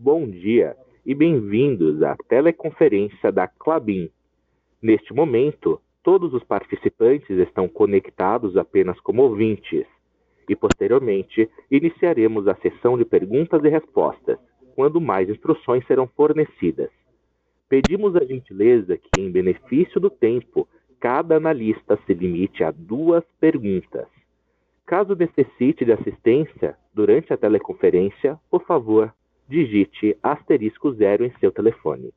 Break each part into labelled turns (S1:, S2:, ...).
S1: Bom dia e bem-vindos à teleconferência da Clabin. Neste momento, todos os participantes estão conectados apenas como ouvintes e, posteriormente, iniciaremos a sessão de perguntas e respostas, quando mais instruções serão fornecidas. Pedimos a gentileza que, em benefício do tempo, cada analista se limite a duas perguntas. Caso necessite de assistência durante a teleconferência, por favor, digite asterisco zero em seu telefone.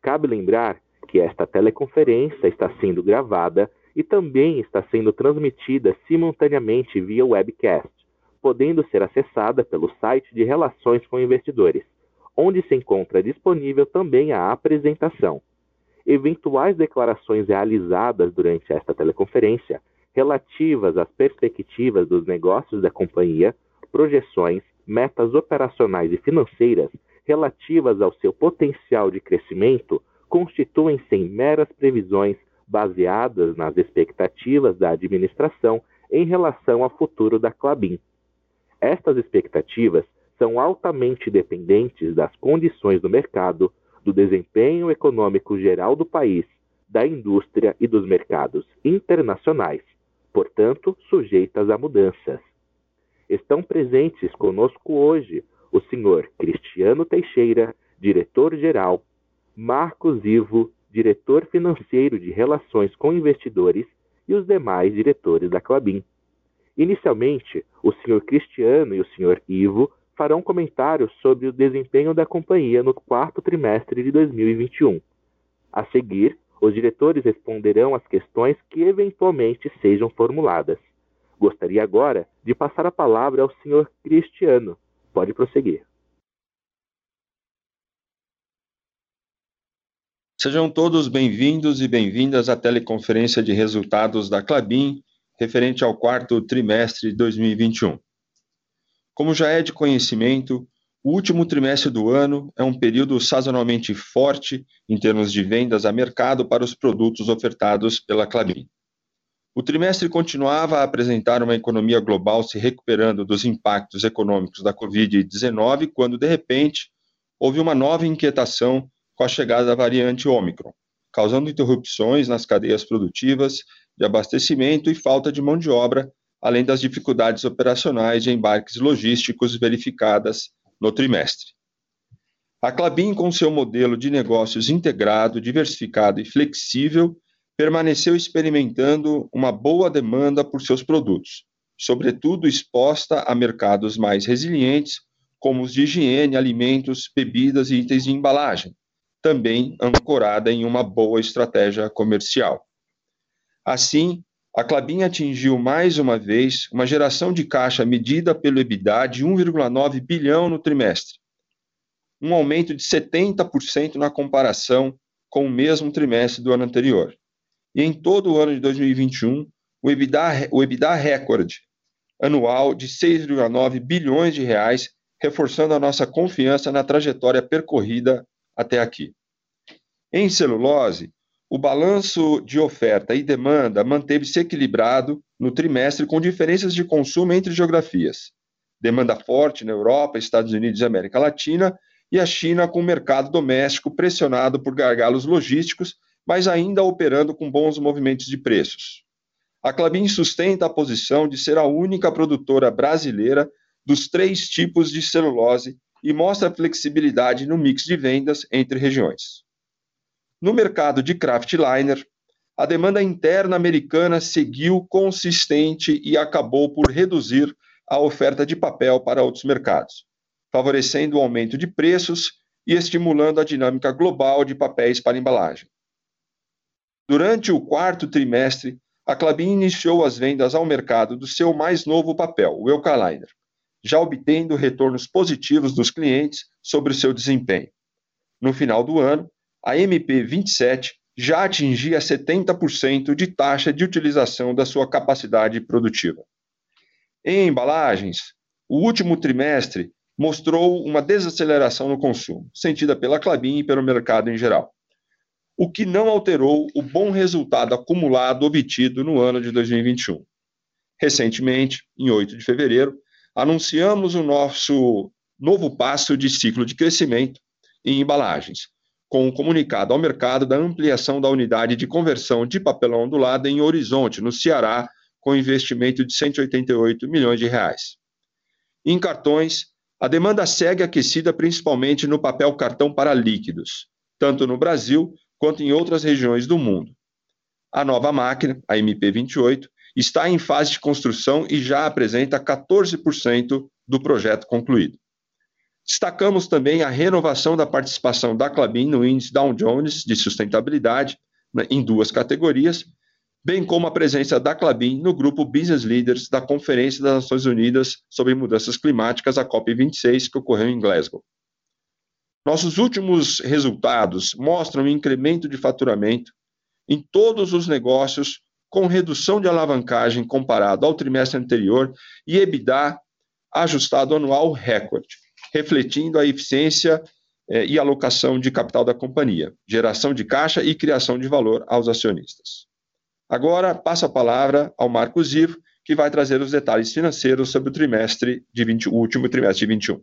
S1: Cabe lembrar que esta teleconferência está sendo gravada e também está sendo transmitida simultaneamente via webcast, podendo ser acessada pelo site de Relações com Investidores, onde se encontra disponível também a apresentação. Eventuais declarações realizadas durante esta teleconferência relativas às perspectivas dos negócios da companhia, projeções, metas operacionais e financeiras relativas ao seu potencial de crescimento constituem-se em meras previsões baseadas nas expectativas da administração em relação ao futuro da Clabin. Estas expectativas são altamente dependentes das condições do mercado, do desempenho econômico geral do país, da indústria e dos mercados internacionais, portanto, sujeitas a mudanças estão presentes conosco hoje o senhor Cristiano Teixeira, diretor-geral, Marcos Ivo, diretor financeiro de Relações com Investidores e os demais diretores da Clabin. Inicialmente, o senhor Cristiano e o senhor Ivo farão comentários sobre o desempenho da companhia no quarto trimestre de 2021. A seguir, os diretores responderão às questões que eventualmente sejam formuladas. Gostaria agora de passar a palavra ao senhor Cristiano. Pode prosseguir.
S2: Sejam todos bem-vindos e bem-vindas à teleconferência de resultados da Clabin, referente ao quarto trimestre de 2021. Como já é de conhecimento, o último trimestre do ano é um período sazonalmente forte em termos de vendas a mercado para os produtos ofertados pela Clabin. O trimestre continuava a apresentar uma economia global se recuperando dos impactos econômicos da Covid-19, quando, de repente, houve uma nova inquietação com a chegada da variante Ômicron, causando interrupções nas cadeias produtivas de abastecimento e falta de mão de obra, além das dificuldades operacionais de embarques logísticos verificadas no trimestre. A Clabin, com seu modelo de negócios integrado, diversificado e flexível, permaneceu experimentando uma boa demanda por seus produtos, sobretudo exposta a mercados mais resilientes, como os de higiene, alimentos, bebidas e itens de embalagem, também ancorada em uma boa estratégia comercial. Assim, a Clabin atingiu mais uma vez uma geração de caixa medida pelo EBITDA de 1,9 bilhão no trimestre, um aumento de 70% na comparação com o mesmo trimestre do ano anterior. E em todo o ano de 2021, o EBITDA, o EBITDA recorde anual de 6,9 bilhões de reais, reforçando a nossa confiança na trajetória percorrida até aqui. Em celulose, o balanço de oferta e demanda manteve-se equilibrado no trimestre com diferenças de consumo entre geografias. Demanda forte na Europa, Estados Unidos e América Latina, e a China com o mercado doméstico pressionado por gargalos logísticos mas ainda operando com bons movimentos de preços. A Clabin sustenta a posição de ser a única produtora brasileira dos três tipos de celulose e mostra flexibilidade no mix de vendas entre regiões. No mercado de craftliner, a demanda interna americana seguiu consistente e acabou por reduzir a oferta de papel para outros mercados, favorecendo o aumento de preços e estimulando a dinâmica global de papéis para embalagem. Durante o quarto trimestre, a Clabin iniciou as vendas ao mercado do seu mais novo papel, o Eucaliner, já obtendo retornos positivos dos clientes sobre o seu desempenho. No final do ano, a MP27 já atingia 70% de taxa de utilização da sua capacidade produtiva. Em embalagens, o último trimestre mostrou uma desaceleração no consumo, sentida pela Clabin e pelo mercado em geral o que não alterou o bom resultado acumulado obtido no ano de 2021. Recentemente, em 8 de fevereiro, anunciamos o nosso novo passo de ciclo de crescimento em embalagens, com um comunicado ao mercado da ampliação da unidade de conversão de papelão ondulado em Horizonte, no Ceará, com investimento de 188 milhões de reais. Em cartões, a demanda segue aquecida principalmente no papel cartão para líquidos, tanto no Brasil quanto em outras regiões do mundo. A nova máquina, a MP28, está em fase de construção e já apresenta 14% do projeto concluído. Destacamos também a renovação da participação da Clabin no índice Dow Jones de sustentabilidade, né, em duas categorias, bem como a presença da Clabin no grupo Business Leaders da Conferência das Nações Unidas sobre Mudanças Climáticas, a COP26, que ocorreu em Glasgow. Nossos últimos resultados mostram um incremento de faturamento em todos os negócios, com redução de alavancagem comparado ao trimestre anterior e EBITDA ajustado anual recorde, refletindo a eficiência eh, e alocação de capital da companhia, geração de caixa e criação de valor aos acionistas. Agora, passo a palavra ao Marcos Ivo, que vai trazer os detalhes financeiros sobre o trimestre de 20, o último trimestre de 21.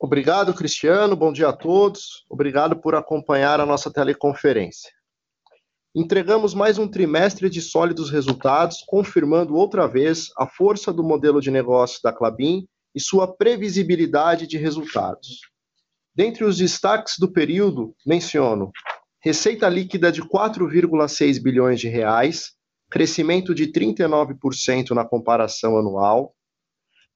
S3: Obrigado, Cristiano. Bom dia a todos. Obrigado por acompanhar a nossa teleconferência. Entregamos mais um trimestre de sólidos resultados, confirmando outra vez a força do modelo de negócio da Clabin e sua previsibilidade de resultados. Dentre os destaques do período, menciono receita líquida de 4,6 bilhões de reais, crescimento de 39% na comparação anual,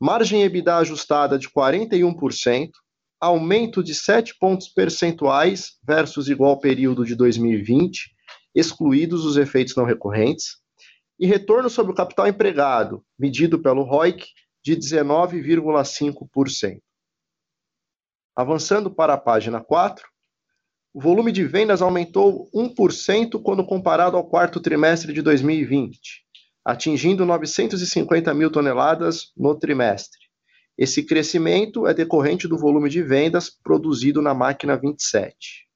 S3: margem EBITDA ajustada de 41%, aumento de 7 pontos percentuais versus igual período de 2020, excluídos os efeitos não recorrentes, e retorno sobre o capital empregado, medido pelo ROIC, de 19,5%. Avançando para a página 4, o volume de vendas aumentou 1% quando comparado ao quarto trimestre de 2020 atingindo 950 mil toneladas no trimestre. Esse crescimento é decorrente do volume de vendas produzido na máquina 27.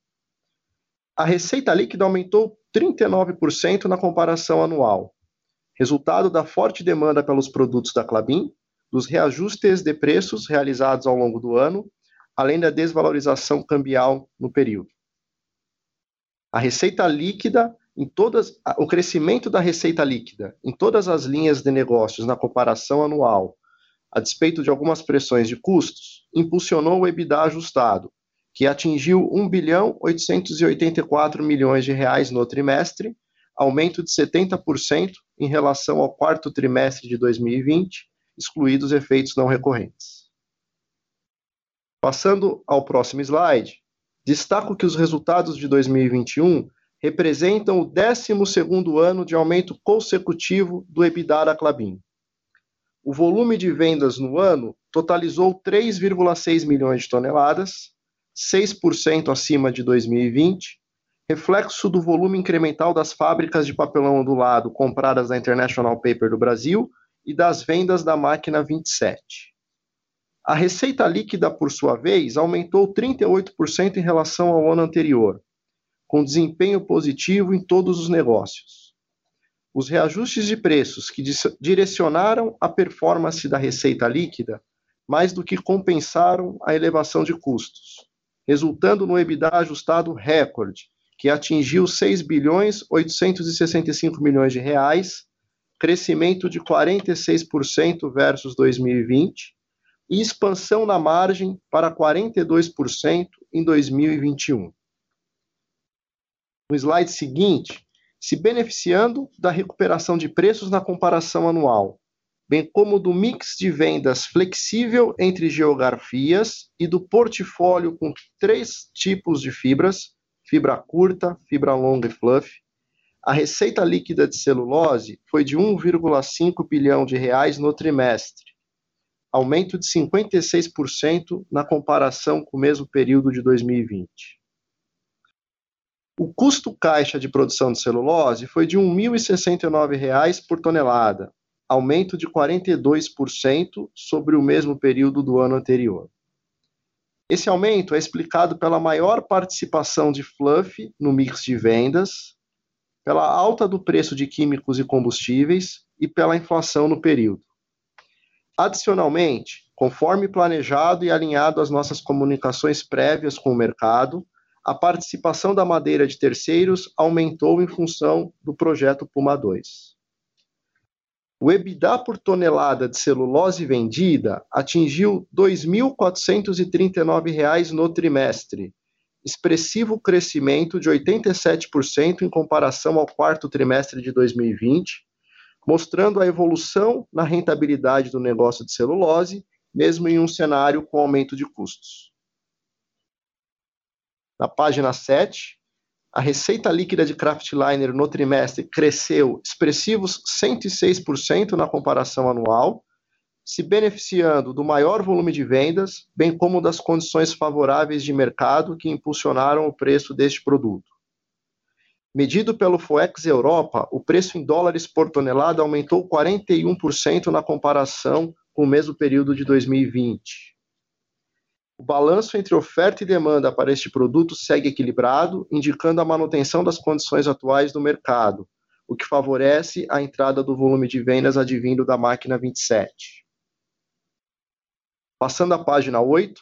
S3: A receita líquida aumentou 39% na comparação anual, resultado da forte demanda pelos produtos da Clabin, dos reajustes de preços realizados ao longo do ano, além da desvalorização cambial no período. A receita líquida em todas o crescimento da receita líquida em todas as linhas de negócios na comparação anual, a despeito de algumas pressões de custos, impulsionou o EBITDA ajustado, que atingiu 1 bilhão 884 milhões de reais no trimestre, aumento de 70% em relação ao quarto trimestre de 2020, excluídos efeitos não recorrentes. Passando ao próximo slide, destaco que os resultados de 2021 representam o 12º ano de aumento consecutivo do EBITDA da Clabin. O volume de vendas no ano totalizou 3,6 milhões de toneladas, 6% acima de 2020, reflexo do volume incremental das fábricas de papelão ondulado compradas da International Paper do Brasil e das vendas da máquina 27. A receita líquida, por sua vez, aumentou 38% em relação ao ano anterior, com desempenho positivo em todos os negócios. Os reajustes de preços que direcionaram a performance da receita líquida mais do que compensaram a elevação de custos, resultando no EBITDA ajustado recorde, que atingiu 6 bilhões 865 milhões de reais, crescimento de 46% versus 2020 e expansão na margem para 42% em 2021 no slide seguinte, se beneficiando da recuperação de preços na comparação anual, bem como do mix de vendas flexível entre geografias e do portfólio com três tipos de fibras, fibra curta, fibra longa e fluff, a receita líquida de celulose foi de 1,5 bilhão de reais no trimestre, aumento de 56% na comparação com o mesmo período de 2020. O custo caixa de produção de celulose foi de R$ 1.069 por tonelada, aumento de 42% sobre o mesmo período do ano anterior. Esse aumento é explicado pela maior participação de fluff no mix de vendas, pela alta do preço de químicos e combustíveis e pela inflação no período. Adicionalmente, Conforme planejado e alinhado às nossas comunicações prévias com o mercado, a participação da madeira de terceiros aumentou em função do projeto Puma II. O EBITDA por tonelada de celulose vendida atingiu R$ 2.439 no trimestre, expressivo crescimento de 87% em comparação ao quarto trimestre de 2020, mostrando a evolução na rentabilidade do negócio de celulose, mesmo em um cenário com aumento de custos. Na página 7, a receita líquida de kraftliner no trimestre cresceu expressivos 106% na comparação anual, se beneficiando do maior volume de vendas, bem como das condições favoráveis de mercado que impulsionaram o preço deste produto. Medido pelo FOEX Europa, o preço em dólares por tonelada aumentou 41% na comparação com o mesmo período de 2020. O balanço entre oferta e demanda para este produto segue equilibrado, indicando a manutenção das condições atuais do mercado, o que favorece a entrada do volume de vendas advindo da máquina 27. Passando à página 8,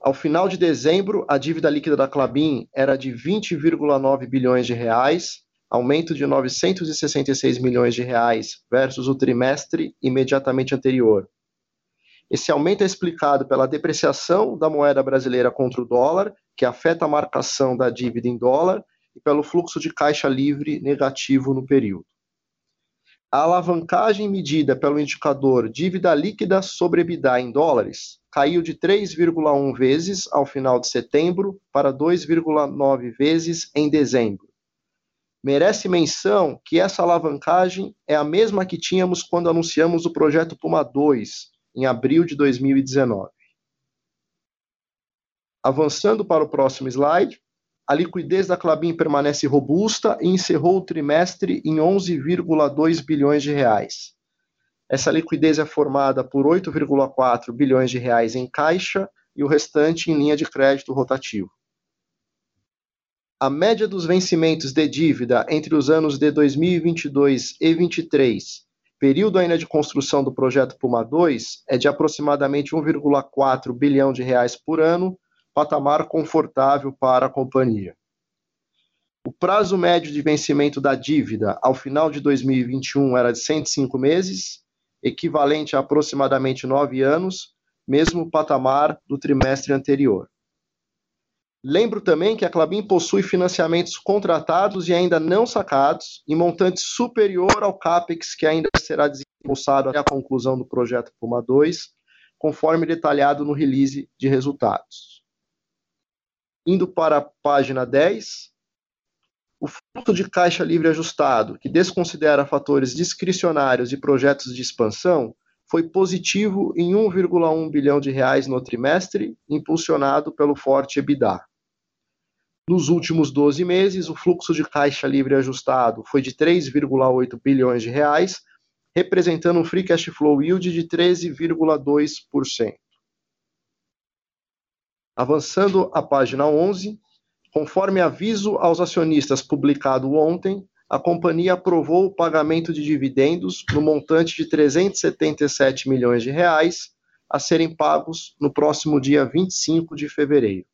S3: ao final de dezembro, a dívida líquida da Klabin era de 20,9 bilhões de reais, aumento de 966 milhões de reais versus o trimestre imediatamente anterior. Esse aumento é explicado pela depreciação da moeda brasileira contra o dólar, que afeta a marcação da dívida em dólar, e pelo fluxo de caixa livre negativo no período. A alavancagem medida pelo indicador dívida líquida sobre EBITDA em dólares caiu de 3,1 vezes ao final de setembro para 2,9 vezes em dezembro. Merece menção que essa alavancagem é a mesma que tínhamos quando anunciamos o projeto Puma 2, em abril de 2019. Avançando para o próximo slide, a liquidez da Clabin permanece robusta e encerrou o trimestre em 11,2 bilhões de reais. Essa liquidez é formada por 8,4 bilhões de reais em caixa e o restante em linha de crédito rotativo. A média dos vencimentos de dívida entre os anos de 2022 e 2023, período ainda de construção do projeto Puma 2, é de aproximadamente 1,4 bilhão de reais por ano, patamar confortável para a companhia. O prazo médio de vencimento da dívida ao final de 2021 era de 105 meses, equivalente a aproximadamente nove anos, mesmo patamar do trimestre anterior. Lembro também que a Clabin possui financiamentos contratados e ainda não sacados, em montante superior ao CAPEX que ainda será desembolsado até a conclusão do projeto Puma 2, conforme detalhado no release de resultados. Indo para a página 10, o fluxo de caixa livre ajustado, que desconsidera fatores discricionários e projetos de expansão, foi positivo em 1,1 bilhão de reais no trimestre, impulsionado pelo forte EBITDA. Nos últimos 12 meses, o fluxo de caixa livre ajustado foi de 3,8 bilhões de reais, representando um free cash flow yield de 13,2%. Avançando à página 11, conforme aviso aos acionistas publicado ontem, a companhia aprovou o pagamento de dividendos no montante de 377 milhões de reais a serem pagos no próximo dia 25 de fevereiro.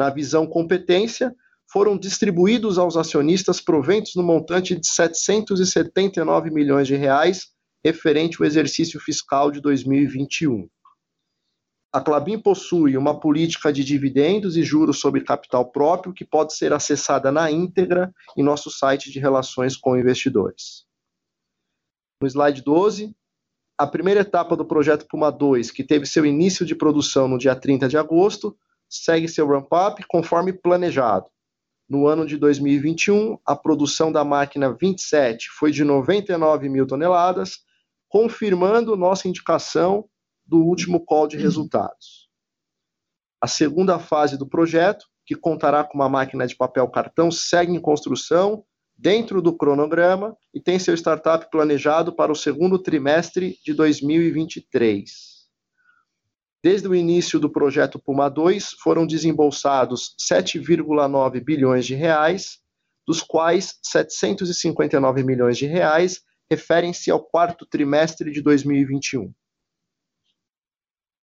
S3: Na visão competência, foram distribuídos aos acionistas proventos no montante de 779 milhões de reais referente ao exercício fiscal de 2021. A Clabin possui uma política de dividendos e juros sobre capital próprio que pode ser acessada na íntegra em nosso site de relações com investidores. No slide 12, a primeira etapa do projeto Puma 2, que teve seu início de produção no dia 30 de agosto, segue seu ramp-up conforme planejado. No ano de 2021, a produção da máquina 27 foi de 99 mil toneladas, confirmando nossa indicação do último call de resultados. A segunda fase do projeto, que contará com uma máquina de papel cartão, segue em construção dentro do cronograma e tem seu startup planejado para o segundo trimestre de 2023. Desde o início do projeto Puma 2, foram desembolsados 7,9 bilhões de reais, dos quais 759 milhões de reais referem-se ao quarto trimestre de 2021.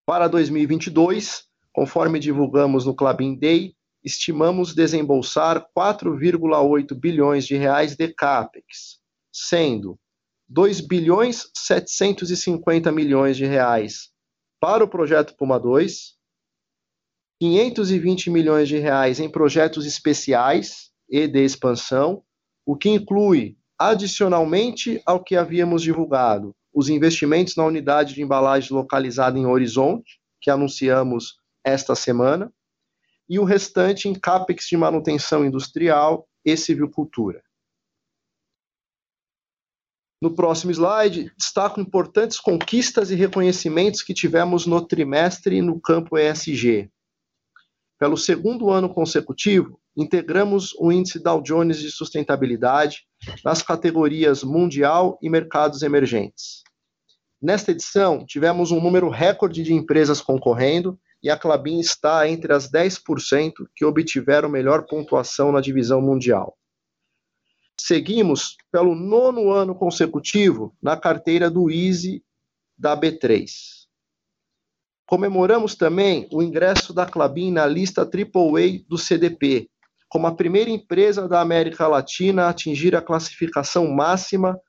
S3: Para 2022, conforme divulgamos no Clabin Day, estimamos desembolsar 4,8 bilhões de reais de CAPEX, sendo 2 bilhões 750 milhões de reais para o projeto Puma 2, 520 milhões de reais em projetos especiais e de expansão, o que inclui, adicionalmente ao que havíamos divulgado, os investimentos na unidade de embalagem localizada em Horizonte, que anunciamos esta semana, e o restante em CAPEX de manutenção industrial e civicultura. No próximo slide, destaco importantes conquistas e reconhecimentos que tivemos no trimestre no campo ESG. Pelo segundo ano consecutivo, integramos o índice Dow Jones de sustentabilidade nas categorias mundial e mercados emergentes. Nesta edição, tivemos um número recorde de empresas concorrendo e a Clabin está entre as 10% que obtiveram melhor pontuação na divisão mundial. Seguimos pelo nono ano consecutivo na carteira do Easy da B3. Comemoramos também o ingresso da Clabin na lista AAA do CDP, como a primeira empresa da América Latina a atingir a classificação máxima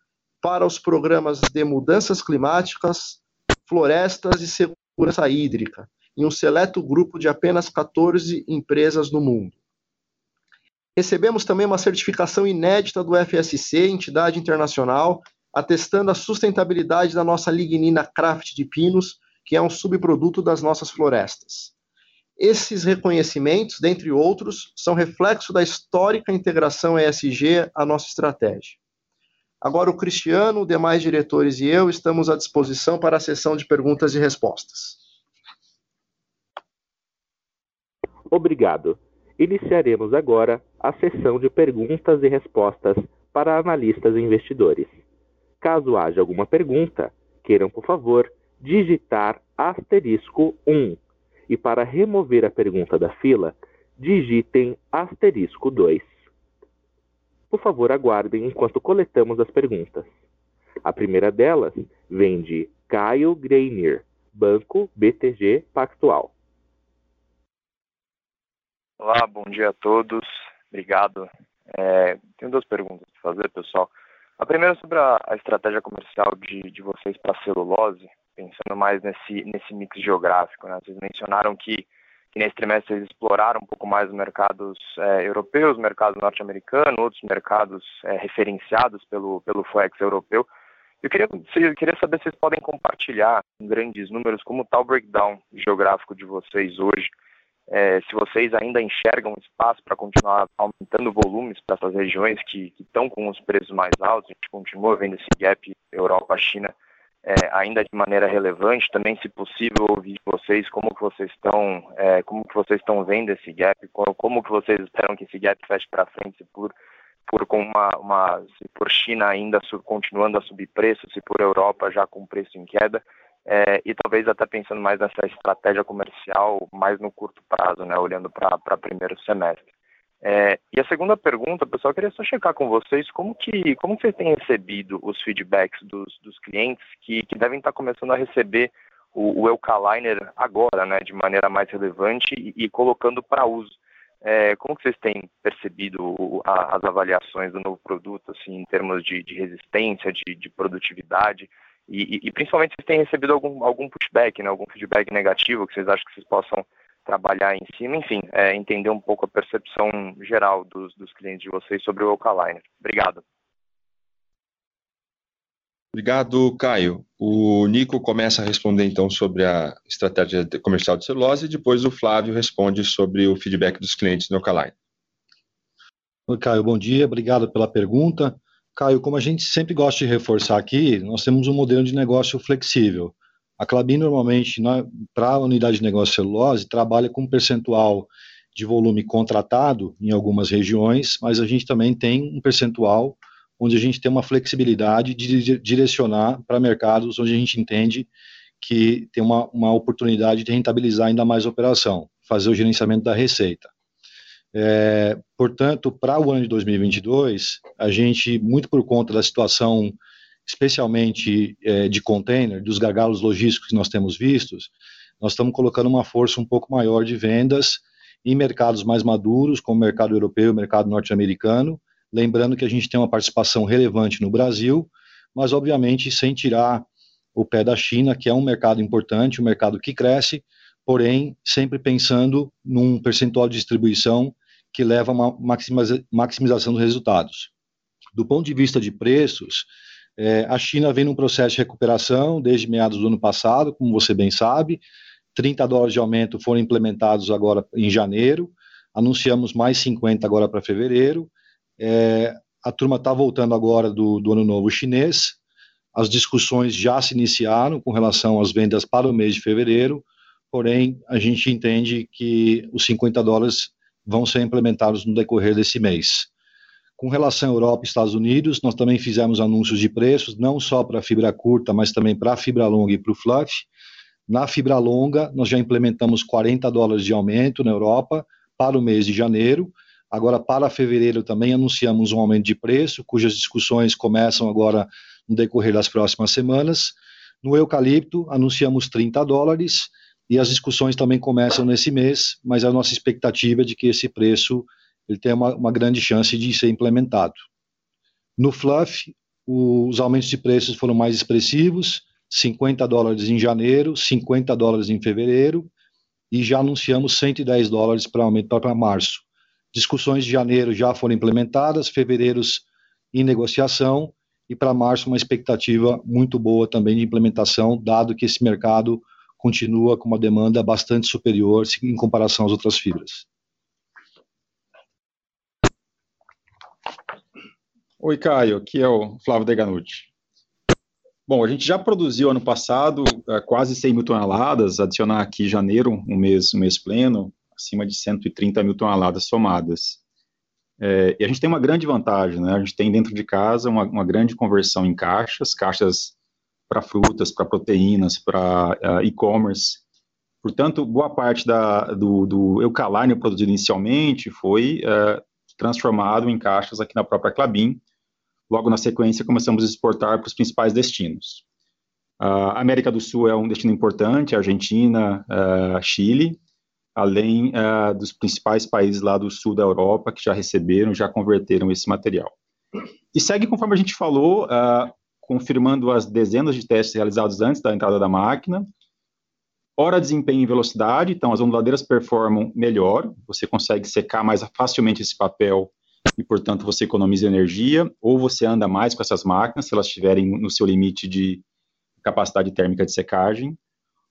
S3: para os programas de mudanças climáticas, florestas e segurança hídrica, em um seleto grupo de apenas 14 empresas no mundo. Recebemos também uma certificação inédita do FSC, entidade internacional, atestando a sustentabilidade da nossa lignina craft de pinos, que é um subproduto das nossas florestas. Esses reconhecimentos, dentre outros, são reflexo da histórica integração ESG à nossa estratégia. Agora, o Cristiano, demais diretores e eu estamos à disposição para a sessão de perguntas e respostas.
S1: Obrigado. Iniciaremos agora a sessão de perguntas e respostas para analistas e investidores. Caso haja alguma pergunta, queiram, por favor, digitar asterisco 1. E para remover a pergunta da fila, digitem asterisco 2. Por favor, aguardem enquanto coletamos as perguntas. A primeira delas vem de Caio Greiner, Banco BTG Pactual.
S4: Olá, bom dia a todos. Obrigado. É, tenho duas perguntas para fazer, pessoal. A primeira é sobre a, a estratégia comercial de, de vocês para celulose, pensando mais nesse, nesse mix geográfico. Né? Vocês mencionaram que, que nesse trimestre vocês exploraram um pouco mais os mercados é, europeus, mercado norte-americano, outros mercados é, referenciados pelo, pelo FOEX europeu. Eu queria, eu queria saber se vocês podem compartilhar em grandes números como está o breakdown geográfico de vocês hoje é, se vocês ainda enxergam espaço para continuar aumentando volumes para essas regiões que estão com os preços mais altos, a gente continua vendo esse gap Europa-China é, ainda de maneira relevante. Também, se possível, ouvir de vocês como que vocês estão, é, como que vocês estão vendo esse gap, como, como que vocês esperam que esse gap feche para frente, se por por com uma, uma se por China ainda continuando a subir preço, se por Europa já com preço em queda é, e talvez até pensando mais nessa estratégia comercial mais no curto prazo, né, olhando para primeiro semestre. É, e a segunda pergunta, pessoal, eu queria só checar com vocês como que como que vocês têm recebido os feedbacks dos, dos clientes que, que devem estar começando a receber o, o Eucaliner agora, né, de maneira mais relevante e, e colocando para uso. É, como que vocês têm percebido a, as avaliações do novo produto, assim, em termos de, de resistência, de, de produtividade? E, e, principalmente vocês têm recebido algum, algum pushback, né, algum feedback negativo que vocês acham que vocês possam trabalhar em cima, enfim, é, entender um pouco a percepção geral dos, dos clientes de vocês sobre o Alkaline. Obrigado.
S2: Obrigado, Caio. O Nico começa a responder então sobre a estratégia comercial de celulose e depois o Flávio responde sobre o feedback dos clientes no Alkaline.
S5: Oi, Caio, bom dia, obrigado pela pergunta. Caio, como a gente sempre gosta de reforçar aqui, nós temos um modelo de negócio flexível. A Clabin, normalmente, para a unidade de negócio celulose, trabalha com um percentual de volume contratado em algumas regiões, mas a gente também tem um percentual onde a gente tem uma flexibilidade de direcionar para mercados onde a gente entende que tem uma, uma oportunidade de rentabilizar ainda mais a operação, fazer o gerenciamento da receita. É, portanto, para o ano de 2022, a gente, muito por conta da situação, especialmente é, de container, dos gargalos logísticos que nós temos vistos, nós estamos colocando uma força um pouco maior de vendas em mercados mais maduros, como o mercado europeu, o mercado norte-americano, lembrando que a gente tem uma participação relevante no Brasil, mas obviamente sem tirar o pé da China, que é um mercado importante, um mercado que cresce, porém sempre pensando num percentual de distribuição que leva a uma maximização dos resultados. Do ponto de vista de preços, é, a China vem num processo de recuperação desde meados do ano passado, como você bem sabe. 30 dólares de aumento foram implementados agora em janeiro, anunciamos mais 50 agora para fevereiro. É, a turma está voltando agora do, do Ano Novo Chinês. As discussões já se iniciaram com relação às vendas para o mês de fevereiro, porém, a gente entende que os 50 dólares vão ser implementados no decorrer desse mês. Com relação à Europa e Estados Unidos, nós também fizemos anúncios de preços, não só para a fibra curta, mas também para a fibra longa e para o fluff. Na fibra longa, nós já implementamos 40 dólares de aumento na Europa para o mês de janeiro. Agora, para fevereiro, também anunciamos um aumento de preço, cujas discussões começam agora no decorrer das próximas semanas. No eucalipto, anunciamos 30 dólares e as discussões também começam nesse mês, mas a nossa expectativa é de que esse preço ele tem uma, uma grande chance de ser implementado. No Fluff, os aumentos de preços foram mais expressivos, 50 dólares em janeiro, 50 dólares em fevereiro, e já anunciamos 110 dólares para aumento para março. Discussões de janeiro já foram implementadas, fevereiro em negociação, e para março uma expectativa muito boa também de implementação, dado que esse mercado continua com uma demanda bastante superior em comparação às outras fibras.
S6: Oi, Caio, aqui é o Flávio Deganucci. Bom, a gente já produziu ano passado é, quase 100 mil toneladas, adicionar aqui janeiro, um mês, um mês pleno, acima de 130 mil toneladas somadas. É, e a gente tem uma grande vantagem, né? A gente tem dentro de casa uma, uma grande conversão em caixas, caixas para frutas, para proteínas, para uh, e-commerce. Portanto, boa parte da, do, do produzido inicialmente foi uh, transformado em caixas aqui na própria Clabin, Logo na sequência, começamos a exportar para os principais destinos. A América do Sul é um destino importante, Argentina, uh, Chile, além uh, dos principais países lá do sul da Europa que já receberam, já converteram esse material. E segue conforme a gente falou, uh, confirmando as dezenas de testes realizados antes da entrada da máquina. Hora, desempenho e velocidade, então as onduladeiras performam melhor, você consegue secar mais facilmente esse papel e, portanto, você economiza energia, ou você anda mais com essas máquinas, se elas estiverem no seu limite de capacidade térmica de secagem.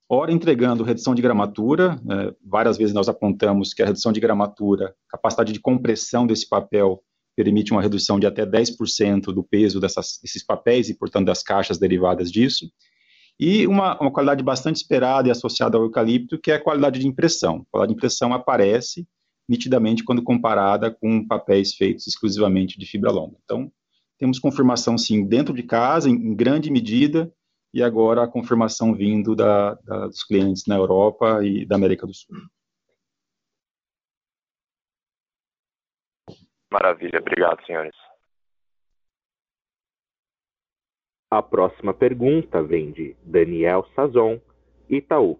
S6: Ora, entregando redução de gramatura, é, várias vezes nós apontamos que a redução de gramatura, capacidade de compressão desse papel, permite uma redução de até 10% do peso dessas, desses papéis e, portanto, das caixas derivadas disso. E uma, uma qualidade bastante esperada e associada ao eucalipto, que é a qualidade de impressão. A qualidade de impressão aparece nitidamente quando comparada com papéis feitos exclusivamente de fibra longa. Então, temos confirmação, sim, dentro de casa, em, em grande medida, e agora a confirmação vindo da, da, dos clientes na Europa e da América do Sul.
S4: Maravilha, obrigado, senhores.
S1: A próxima pergunta vem de Daniel Sazon, Itaú.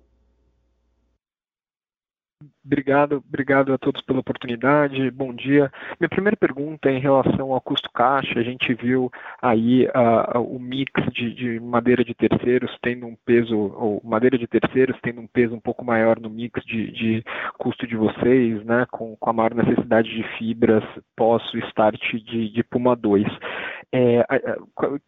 S7: Obrigado, obrigado a todos pela oportunidade. Bom dia. Minha primeira pergunta é em relação ao custo caixa. A gente viu aí uh, o mix de, de, madeira de terceiros tendo um peso, ou madeira de terceiros tendo um peso um pouco maior no mix de, de custo de vocês, né, com, com, a maior necessidade de fibras pós start de, de Puma 2. É,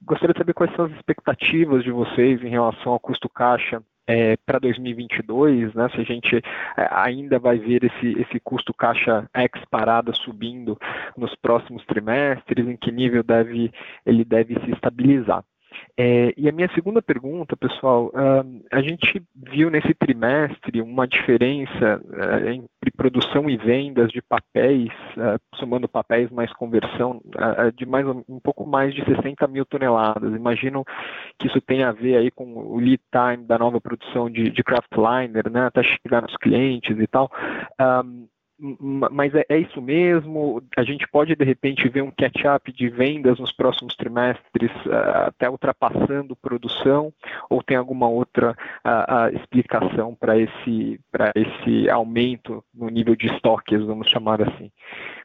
S7: gostaria de saber quais são as expectativas de vocês em relação ao custo caixa é, para 2022, né, se a gente é, ainda vai ver esse, esse custo caixa ex parada subindo nos próximos trimestres, em que nível deve, ele deve se estabilizar. É, e a minha segunda pergunta, pessoal, uh, a gente viu nesse trimestre uma diferença uh, entre produção e vendas de papéis, uh, somando papéis mais conversão, de mais um pouco mais de 60 mil toneladas. Imagino que isso tem a ver aí com o lead time da nova produção de, de craftliner, né, até chegar nos clientes e tal. Um, mas é, é, isso mesmo? A gente pode, de repente, ver um catch-up de vendas nos próximos trimestres, uh, até ultrapassando produção, ou tem alguma outra uh, uh, explicação para esse, esse aumento no nível de estoques, vamos chamar assim?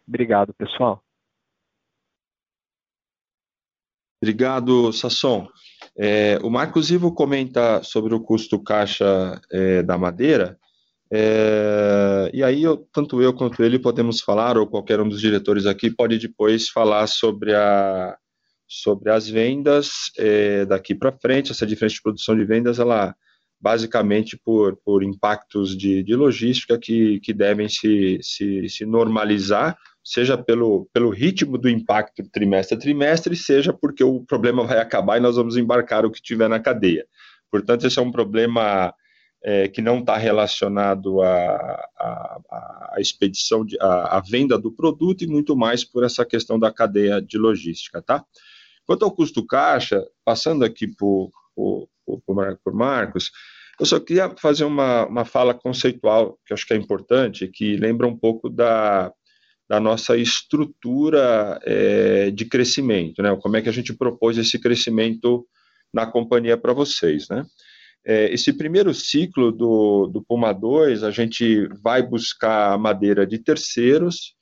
S7: Obrigado, pessoal.
S2: Obrigado, Sasson. É, o Marcos Ivo comenta sobre o custo caixa é, da madeira, é, e aí, eu, tanto eu quanto ele podemos falar, ou qualquer um dos diretores aqui pode depois falar sobre, a, sobre as vendas é, daqui para frente. Essa diferença de produção de vendas, ela basicamente por, por impactos de, de logística que, que devem se, se, se normalizar, seja pelo, pelo ritmo do impacto trimestre a trimestre, seja porque o problema vai acabar e nós vamos embarcar o que tiver na cadeia. Portanto, esse é um problema é, que não está relacionado à, expedição, à, venda do produto e muito mais por essa questão da cadeia de logística, tá? Quanto ao custo caixa, passando aqui por, por, por, por Marcos, eu só queria fazer uma, uma fala conceitual que acho que é importante, que lembra um pouco da, da nossa estrutura é, de crescimento, né? Como é que a gente propôs esse crescimento na companhia para vocês, né? É, esse primeiro ciclo do, do Puma 2, a gente vai buscar madeira de terceiros,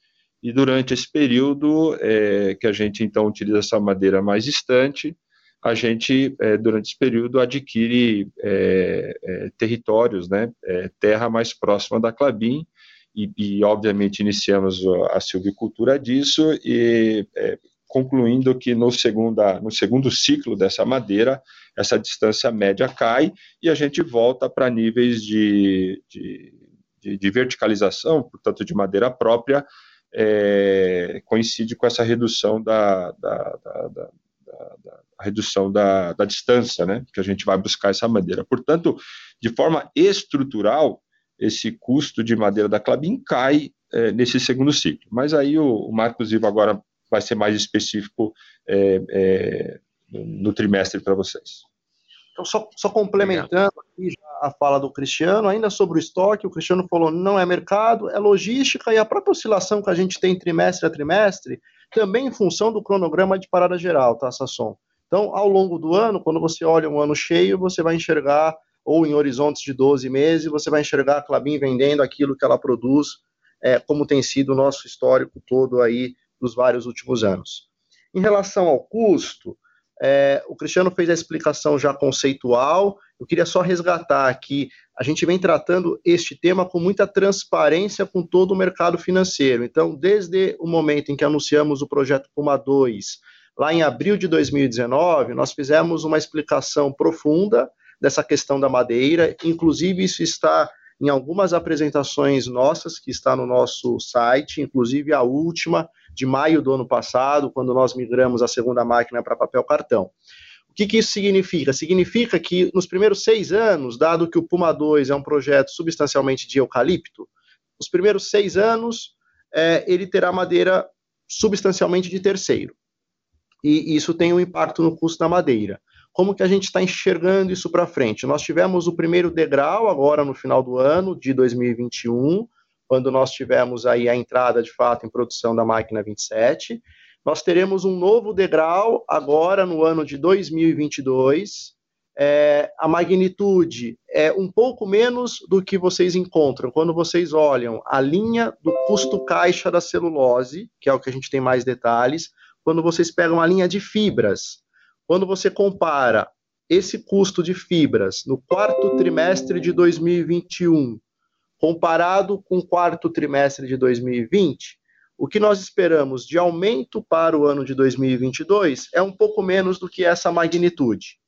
S2: e durante esse período é, que a gente então utiliza essa madeira mais distante, a gente, é, durante esse período, adquire é, é, territórios, né, é, terra mais próxima da Clabin, e, e, obviamente iniciamos a silvicultura disso, e concluindo que no, segunda, no segundo ciclo dessa madeira, essa distância média cai e a gente volta para níveis de, de, de, de, verticalização, portanto, de madeira própria, é, coincide com essa redução da, da, da, da redução da, distância, né, que a gente vai buscar essa madeira. Portanto, de forma estrutural, esse custo de madeira da Clabin cai é, nesse segundo ciclo. Mas aí o, o Marcos Ivo agora vai ser mais específico é, é, no trimestre para vocês.
S3: Então, só, só complementando aqui a fala do Cristiano, ainda sobre o estoque, o Cristiano falou não é mercado, é logística e a própria oscilação que a gente tem trimestre a trimestre, também em função do cronograma de parada geral, tá, Sasson? Então, ao longo do ano, quando você olha um ano cheio, você vai enxergar, ou em horizontes de 12 meses, você vai enxergar a Clabin vendendo aquilo que ela produz, é, como tem sido o nosso histórico todo aí dos vários últimos anos. Em relação ao custo, é, o Cristiano fez a explicação já conceitual. Eu queria só resgatar aqui: a gente vem tratando este tema com muita transparência com todo o mercado financeiro. Então, desde o momento em que anunciamos o projeto Puma 2, lá em abril de 2019, nós fizemos uma explicação profunda dessa questão da madeira. Inclusive, isso está em algumas apresentações nossas que está no nosso site, inclusive a última de maio do ano passado, quando nós migramos a segunda máquina para papel cartão. O que, que, isso significa? Significa que nos primeiros seis anos, dado que o Puma 2 é um projeto substancialmente de eucalipto, os primeiros seis anos é, ele terá madeira substancialmente de terceiro. E isso tem um impacto no custo da madeira como que a gente está enxergando isso para frente? Nós tivemos o primeiro degrau agora no final do ano de 2021, quando nós tivemos aí a entrada de fato em produção da máquina 27. Nós teremos um novo degrau agora no ano de 2022. É, a magnitude é um pouco menos do que vocês encontram quando vocês olham a linha do custo caixa da celulose, que é o que a gente tem mais detalhes, quando vocês pegam a linha de fibras, quando você compara esse custo de fibras no quarto trimestre de 2021 comparado com o quarto trimestre de 2020, o que nós esperamos de aumento para o ano de 2022 é um pouco menos do que essa magnitude.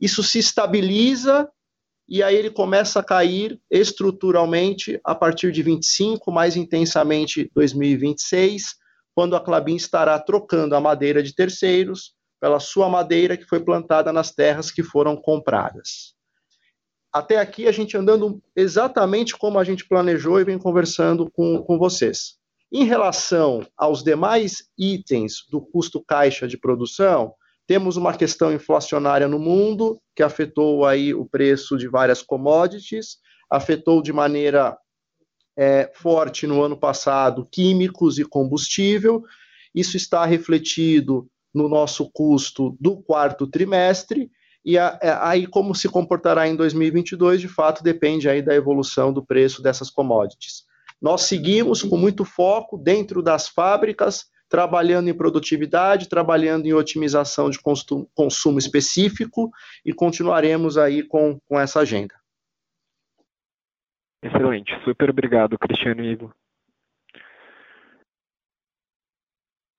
S3: Isso se estabiliza e aí ele começa a cair estruturalmente a partir de 25, mais intensamente 2026, quando a Clabin estará trocando a madeira de terceiros pela sua madeira que foi plantada nas terras que foram compradas. Até aqui a gente andando exatamente como a gente planejou e vem conversando com, com vocês. Em relação aos demais itens do custo caixa de produção, temos uma questão inflacionária no mundo que afetou aí o preço de várias commodities, afetou de maneira é, forte no ano passado, químicos e combustível. Isso está refletido no nosso custo do quarto trimestre. E é, aí, como se comportará em 2022, de fato, depende aí da evolução do preço dessas commodities. Nós seguimos com muito foco dentro das fábricas, trabalhando em produtividade, trabalhando em otimização de consumo específico e continuaremos aí com, com essa agenda.
S7: Excelente, super obrigado, Cristiano e Igor.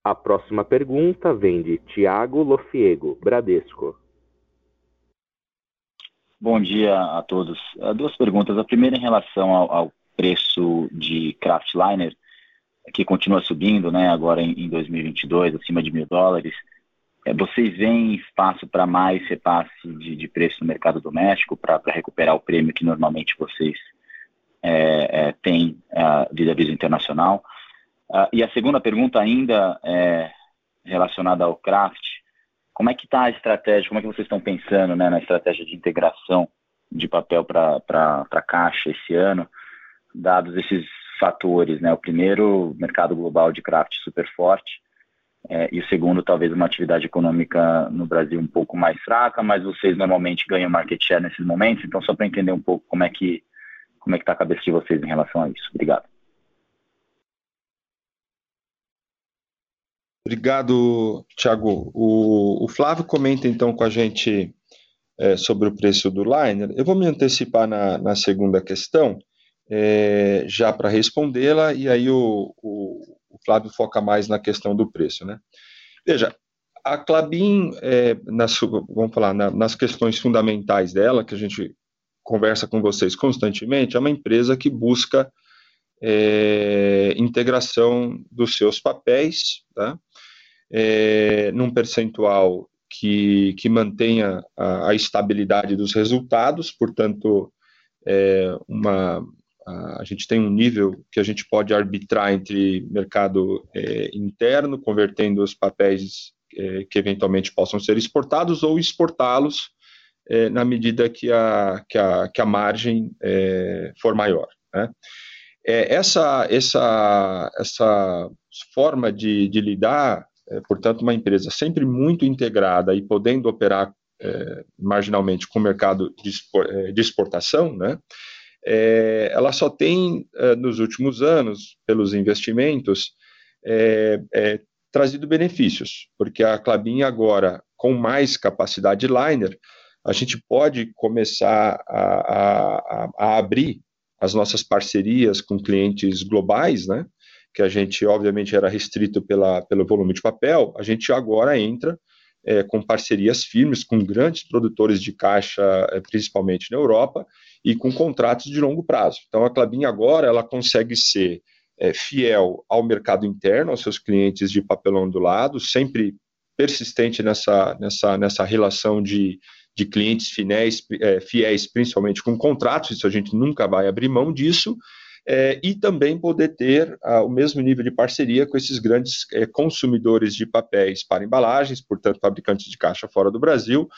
S1: A próxima pergunta vem de Tiago Lofiego, Bradesco.
S8: Bom dia a todos. Uh, duas perguntas. A primeira em relação ao, ao preço de Craftliner, que continua subindo, né, agora em, em 2022, acima de mil dólares. É, vocês veem espaço para mais repasse de, de, preço no mercado doméstico para recuperar o prêmio que normalmente vocês é, é, têm uh, vis-à-vis internacional? Uh, e a segunda pergunta ainda é relacionada ao craft. Como é que está a estratégia, como é que vocês estão pensando né, na estratégia de integração de papel para a caixa esse ano, dados esses fatores, né? O primeiro, mercado global de craft super forte, é, e o segundo, talvez uma atividade econômica no Brasil um pouco mais fraca, mas vocês normalmente ganham market share nesses momentos, então só para entender um pouco como é que como é que está a cabeça de vocês em relação a isso. Obrigado.
S2: Obrigado, Thiago. O, o, Flávio comenta então com a gente é, sobre o preço do liner. Eu vou me antecipar na, na segunda questão, é, já para respondê-la, e aí o, o, o, Flávio foca mais na questão do preço. Né? Veja, a Clabin, é, nas, vamos falar, na, nas questões fundamentais dela, que a gente conversa com vocês constantemente, é uma empresa que busca é, integração dos seus papéis, tá? É, num percentual que, que mantenha a, a, estabilidade dos resultados, portanto, é, uma, a, gente tem um nível que a gente pode arbitrar entre mercado é, interno, convertendo os papéis é, que eventualmente possam ser exportados, ou exportá-los é, na medida que a, que a, que a margem for maior. Né? Essa, essa, essa forma de, de lidar, é, portanto, uma empresa sempre muito integrada e podendo operar é, marginalmente com o mercado de, é, de exportação, né, é, ela só tem, é, nos últimos anos, pelos investimentos, trazido benefícios, porque a Clabin agora, com mais capacidade liner, a gente pode começar a, a, a abrir as nossas parcerias com clientes globais, né? Que a gente, obviamente, era restrito pela, pelo volume de papel, a gente agora entra é, com parcerias firmes com grandes produtores de caixa, é, principalmente na Europa, e com contratos de longo prazo. Então, a Clabin agora ela consegue ser é, fiel ao mercado interno, aos seus clientes de papelão do lado, sempre persistente nessa, nessa, nessa relação de, de clientes fiéis, é, fiéis, principalmente com contratos, isso a gente nunca vai abrir mão disso, é, e também poder ter ah, o mesmo nível de parceria com esses grandes é, consumidores de papéis para embalagens, portanto, fabricantes de caixa fora do Brasil,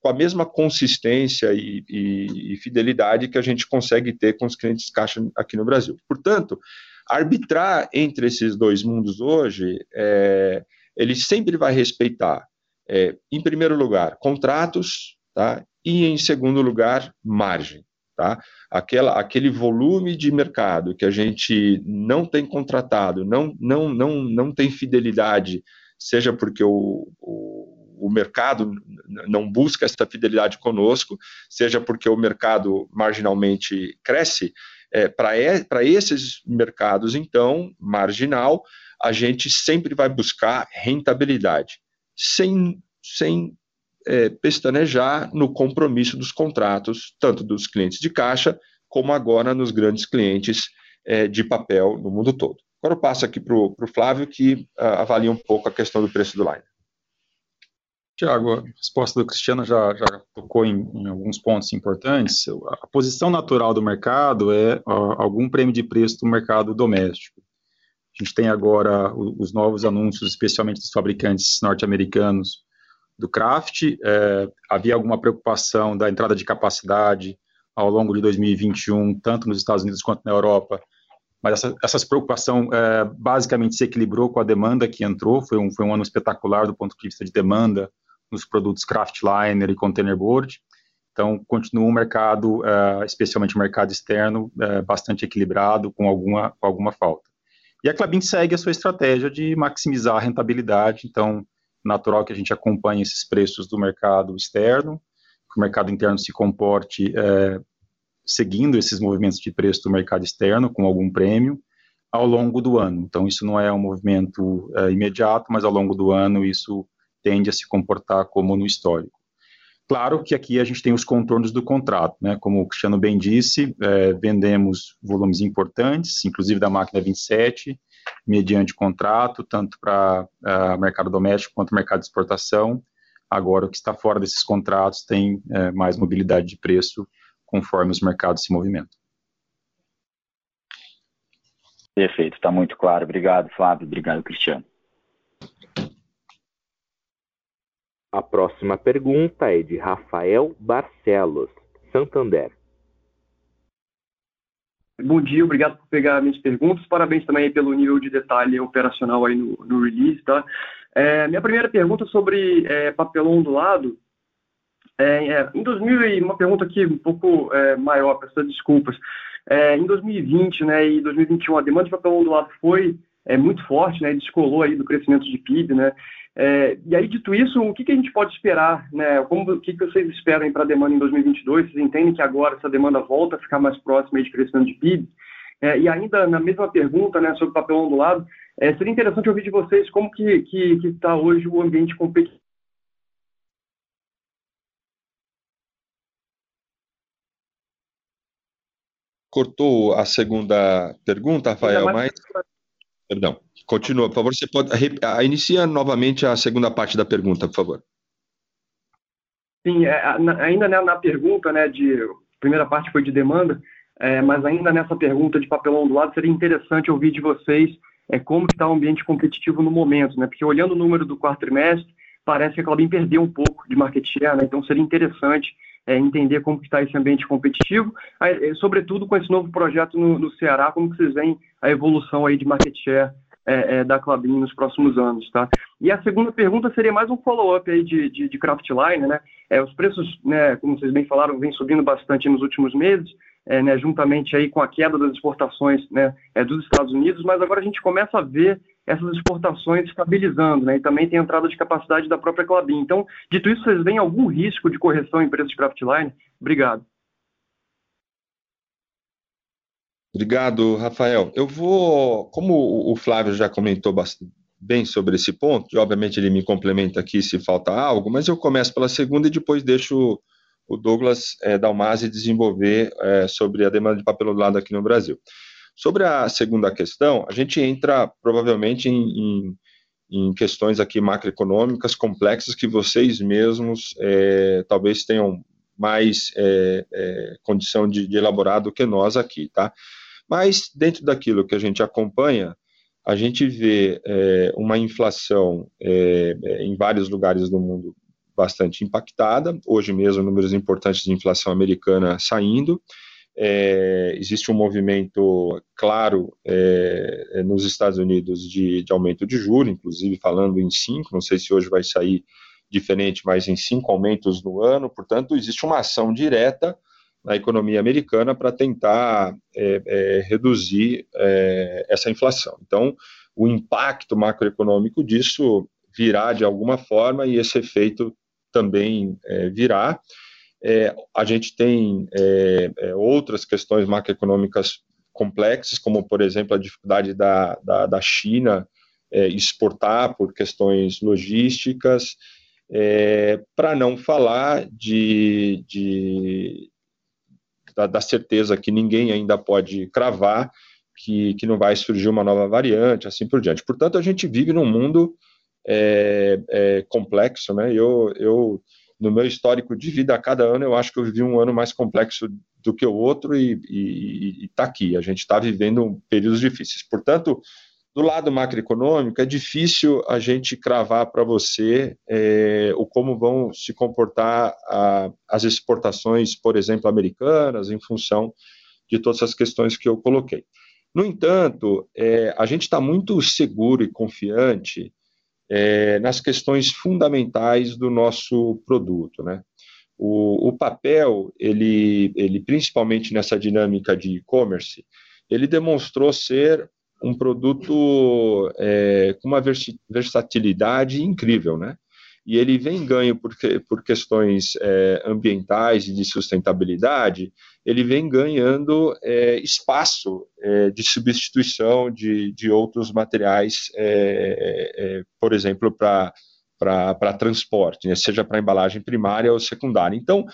S2: com a mesma consistência e, e, e fidelidade que a gente consegue ter com os clientes caixa aqui no Brasil. Portanto, arbitrar entre esses dois mundos hoje, é, ele sempre vai respeitar, é, em primeiro lugar, contratos tá? E em segundo lugar, margem, tá? Aquela, aquele volume de mercado que a gente não tem contratado, não, não, não, não tem fidelidade, seja porque o, o, o mercado não busca essa fidelidade conosco, seja porque o mercado marginalmente cresce, é, para esses mercados, então, marginal, a gente sempre vai buscar rentabilidade, sem, sem é, pestanejar no compromisso dos contratos, tanto dos clientes de caixa, como agora nos grandes clientes é, de papel no mundo todo. Agora eu passo aqui para o Flávio, que uh, avalia um pouco a questão do preço do line.
S6: Tiago, a resposta do Cristiano já, já tocou em, em, alguns pontos importantes. A posição natural do mercado é algum prêmio de preço do mercado doméstico. A gente tem agora os novos anúncios, especialmente dos fabricantes norte-americanos, do craft. É, havia alguma preocupação da entrada de capacidade ao longo de 2021, tanto nos Estados Unidos quanto na Europa, mas essa, essa preocupação é, basicamente se equilibrou com a demanda que entrou, foi um, foi um ano espetacular do ponto de vista de demanda nos produtos Craftliner e Containerboard, então continua um mercado, é, especialmente o mercado externo, é, bastante equilibrado, com alguma, com alguma falta. E a Clabin segue a sua estratégia de maximizar a rentabilidade, então natural que a gente acompanhe esses preços do mercado externo, que o mercado interno se comporte é, seguindo esses movimentos de preço do mercado externo, com algum prêmio, ao longo do ano. Então, isso não é um movimento é, imediato, mas ao longo do ano isso tende a se comportar como no histórico. Claro que aqui a gente tem os contornos do contrato, né? Como o Cristiano bem disse, é, vendemos volumes importantes, inclusive da máquina 27, mediante contrato, tanto para uh, mercado doméstico quanto mercado de exportação. Agora, o que está fora desses contratos tem é, mais mobilidade de preço conforme os mercados se movimentam.
S8: Perfeito, está muito claro. Obrigado, Flávio. Obrigado, Cristiano.
S1: A próxima pergunta é de Rafael Barcelos, Santander.
S9: Bom dia, obrigado por pegar minhas perguntas. Parabéns também pelo nível de detalhe operacional aí no, no release, tá? É, minha primeira pergunta é sobre é, papelão do lado. É, é, em 2000, uma pergunta aqui um pouco é, maior, peço desculpas. É, em 2020 né, e 2021, a demanda de papel ondulado foi é, muito forte, né, descolou aí do crescimento de PIB, né, é, e aí, dito isso, o que, que, a gente pode esperar, né, como, o que, que vocês esperam para a demanda em 2022? Vocês entendem que agora essa demanda volta a ficar mais próxima de crescimento de PIB? É, e ainda na mesma pergunta, né, sobre papel ondulado, é, seria interessante ouvir de vocês como que está tá hoje o ambiente competitivo
S2: cortou a segunda pergunta, Rafael, mas. Perdão, continua, por favor. Você pode. Inicia novamente a segunda parte da pergunta, por favor.
S9: Sim, é, ainda na pergunta, né, de. A primeira parte foi de demanda, é, mas ainda nessa pergunta de papelão do lado, seria interessante ouvir de vocês é, como está o ambiente competitivo no momento, né? Porque olhando o número do quarto trimestre, parece que a Clabin perdeu um pouco de market share, né? Então seria interessante é, entender como está esse ambiente competitivo, é, sobretudo com esse novo projeto no, no, Ceará, como que vocês veem a evolução aí de market share é, é, da Clabin nos próximos anos, tá? E a segunda pergunta seria mais um follow-up aí de, de, de Craftline, né? É, os preços, né, como vocês bem falaram, vêm subindo bastante nos últimos meses, é, né, juntamente aí com a queda das exportações né, é, dos Estados Unidos, mas agora a gente começa a ver essas exportações estabilizando, né? E também tem entrada de capacidade da própria Clabin. Então, dito isso, vocês veem algum risco de correção em preços de Craftline? Obrigado.
S2: Obrigado, Rafael. Eu vou, como o Flávio já comentou bastante, bem sobre esse ponto, e obviamente ele me complementa aqui se falta algo, mas eu começo pela segunda e depois deixo o Douglas é, Dalmasi desenvolver é, sobre a demanda de papel lado aqui no Brasil. Sobre a segunda questão, a gente entra provavelmente em, em, em questões aqui macroeconômicas complexas que vocês mesmos é, talvez tenham mais é, é, condição de, de, elaborar do que nós aqui, tá? Mas dentro daquilo que a gente acompanha, a gente vê é, uma inflação é, é, em vários lugares do mundo bastante impactada. Hoje mesmo, números importantes de inflação americana saindo. É, existe um movimento claro é, é, nos Estados Unidos de, de, aumento de juros, inclusive falando em cinco, não sei se hoje vai sair diferente, mas em cinco aumentos no ano, portanto, existe uma ação direta na economia americana para tentar é, é, reduzir é, essa inflação. Então, o impacto macroeconômico disso virá de alguma forma e esse efeito também virá. É, a gente tem é, é, outras questões macroeconômicas complexas, como, por exemplo, a dificuldade da, da, da China é, exportar por questões logísticas, é, para não falar de, de da, da, certeza que ninguém ainda pode cravar que, que não vai surgir uma nova variante, assim por diante. Portanto, a gente vive num mundo é, complexo, né? Eu, eu no meu histórico de vida, a cada ano eu acho que eu vivi um ano mais complexo do que o outro e está aqui. A gente está vivendo períodos difíceis. Portanto, do lado macroeconômico, é difícil a gente cravar para você é, o como vão se comportar a, as exportações, por exemplo, americanas, em função de todas as questões que eu coloquei. No entanto, é, a gente está muito seguro e confiante é, nas questões fundamentais do nosso produto, né? O, o papel, ele, ele principalmente nessa dinâmica de e-commerce, ele demonstrou ser um produto é, com uma versatilidade incrível, né? E ele vem ganho por, por questões é, ambientais e de sustentabilidade, ele vem ganhando é, espaço é, de substituição de, de outros materiais, é, é, por exemplo, para para transporte, né, seja para embalagem primária ou secundária. Então,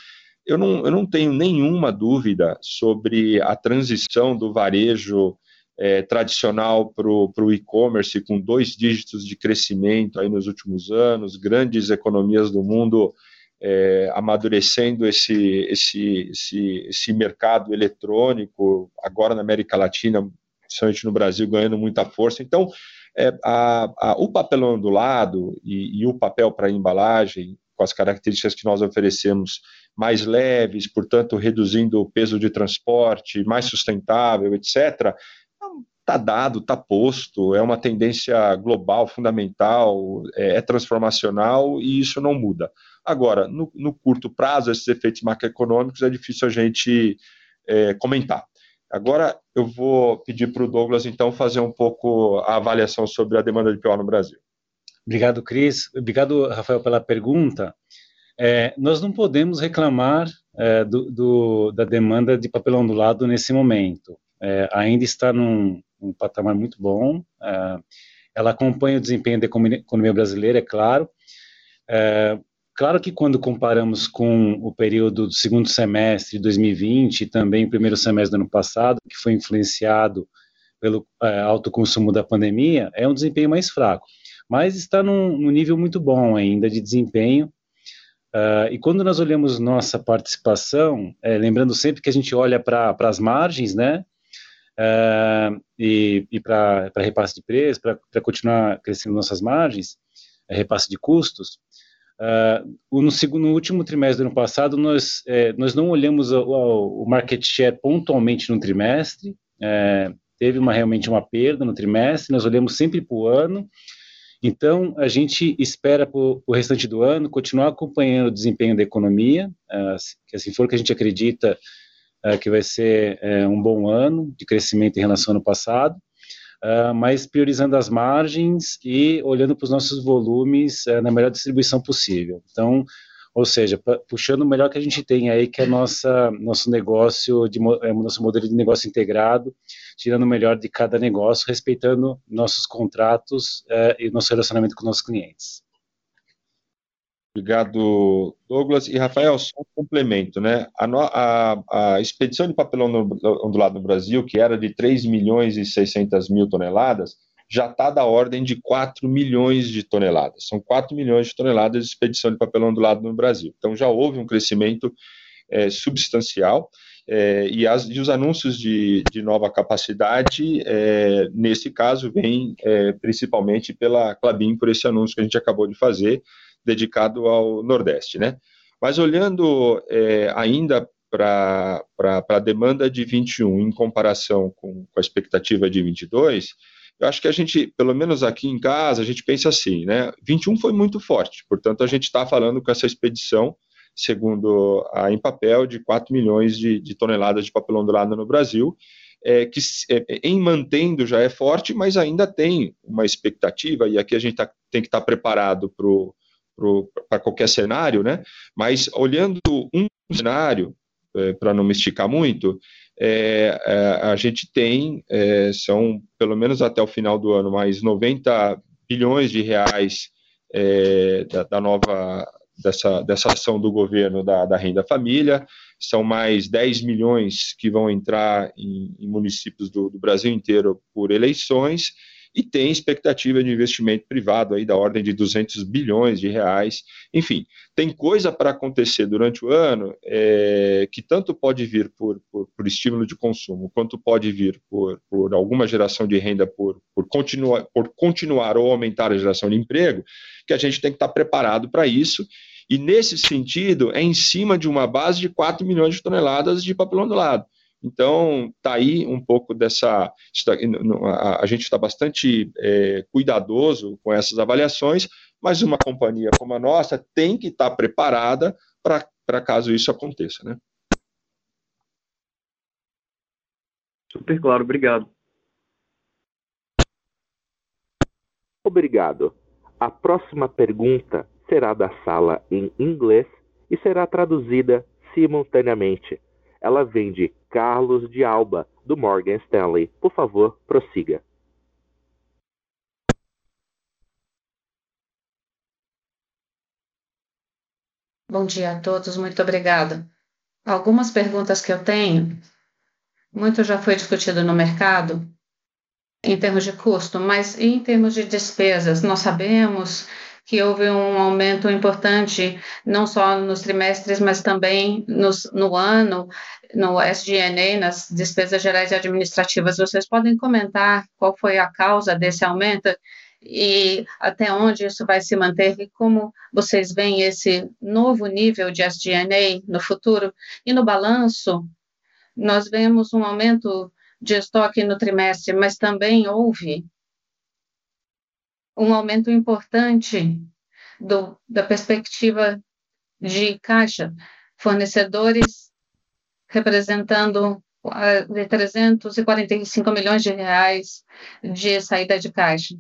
S2: eu não, eu não tenho nenhuma dúvida sobre a transição do varejo é, tradicional para o e-commerce, com dois dígitos de crescimento aí nos últimos anos, grandes economias do mundo é, amadurecendo esse, esse, esse, esse mercado eletrônico, agora na América Latina, principalmente no Brasil, ganhando muita força. Então, é, a, a, o papelão ondulado e, e o papel para embalagem, com as características que nós oferecemos, mais leves, portanto, reduzindo o peso de transporte, mais sustentável, etc., está dado, está posto, é uma tendência global, fundamental, é, é, transformacional e isso não muda. Agora, no, no, curto prazo, esses efeitos macroeconômicos é difícil a gente é, comentar. Agora eu vou pedir para o Douglas, então, fazer um pouco a avaliação sobre a demanda de PO no Brasil.
S10: Obrigado, Cris. Obrigado, Rafael, pela pergunta. É, nós não podemos reclamar é, do, do, da demanda de papel ondulado nesse momento. É, ainda está num, um patamar muito bom. É, ela acompanha o desempenho da economia brasileira, é claro. É, claro que quando comparamos com o período do segundo semestre de 2020 e também o primeiro semestre do ano passado, que foi influenciado pelo é, alto consumo da pandemia, é um desempenho mais fraco. Mas está num, num nível muito bom ainda de desempenho. Uh, e quando nós olhamos nossa participação, é, lembrando sempre que a gente olha para as margens, né? Uh, e, e para repasse de preço, para continuar crescendo nossas margens, é, repasse de custos. Uh, no, segundo, no último trimestre do ano passado, nós, é, nós não olhamos o, o, market share pontualmente no trimestre, é, teve uma, realmente uma perda no trimestre, nós olhamos sempre para o ano, então a gente espera para o restante do ano continuar acompanhando o desempenho da economia, que assim for que a gente acredita que vai ser é, um bom ano de crescimento em relação ao ano passado, uh, mas priorizando as margens e olhando para os nossos volumes na melhor distribuição possível. Então, ou seja, puxando o melhor que a gente tem aí, que é nossa, nosso negócio, de, é, nosso modelo de negócio integrado, tirando o melhor de cada negócio, respeitando nossos contratos e nosso relacionamento com nossos clientes.
S2: Obrigado, Douglas. E Rafael, só um complemento, né? A, a, a expedição de papelão ondulado no Brasil, que era de 3 milhões e 600 mil toneladas, já está da ordem de 4 milhões de toneladas. São 4 milhões de toneladas de expedição de papelão ondulado no Brasil. Então já houve um crescimento é, substancial. É, e, as, e, os anúncios de, de nova capacidade, é, nesse caso, vêm é, principalmente pela Clabin, por esse anúncio que a gente acabou de fazer, dedicado ao Nordeste, né? Mas olhando é, ainda para a demanda de 21 em comparação com, com, a expectativa de 22, eu acho que a gente, pelo menos aqui em casa, a gente pensa assim, né? 21 foi muito forte, portanto a gente está falando com essa expedição, segundo a Empapel, de 4 milhões de, de toneladas de papelão dourado no Brasil, é, que é, em mantendo já é forte, mas ainda tem uma expectativa, e aqui a gente tá, tem que estar tá preparado para para qualquer cenário, né? Mas olhando um cenário, é, para não me esticar muito, é, é, a gente tem, é, são pelo menos até o final do ano, mais 90 bilhões de reais é, da, da, nova, dessa, dessa ação do governo da, da, renda família, são mais 10 milhões que vão entrar em, em municípios do, do Brasil inteiro por eleições, e tem expectativa de investimento privado aí da ordem de 200 bilhões de reais. Enfim, tem coisa para acontecer durante o ano é, que tanto pode vir por, por, por, estímulo de consumo, quanto pode vir por, por alguma geração de renda, por, por, continuar, por continuar ou aumentar a geração de emprego, que a gente tem que estar preparado para isso. E nesse sentido, é em cima de uma base de 4 milhões de toneladas de papelão do lado. Então, está aí um pouco dessa. A gente está bastante é, cuidadoso com essas avaliações, mas uma companhia como a nossa tem que estar tá preparada para caso isso aconteça. Né?
S9: Super claro, obrigado.
S1: Obrigado. A próxima pergunta será da sala em inglês e será traduzida simultaneamente. Ela vem de Carlos de Alba, do Morgan Stanley. Por favor, prossiga.
S11: Bom dia a todos, muito obrigada. Algumas perguntas que eu tenho, muito já foi discutido no mercado, em termos de custo, mas em termos de despesas, nós sabemos que houve um aumento importante, não só nos trimestres, mas também nos, no ano, no SG&A, nas despesas gerais e administrativas. Vocês podem comentar qual foi a causa desse aumento e até onde isso vai se manter e como vocês veem esse novo nível de SG&A no futuro? E no balanço, nós vemos um aumento de estoque no trimestre, mas também houve um aumento importante do, da perspectiva de caixa, fornecedores representando uh, de 345 milhões de reais de saída de caixa.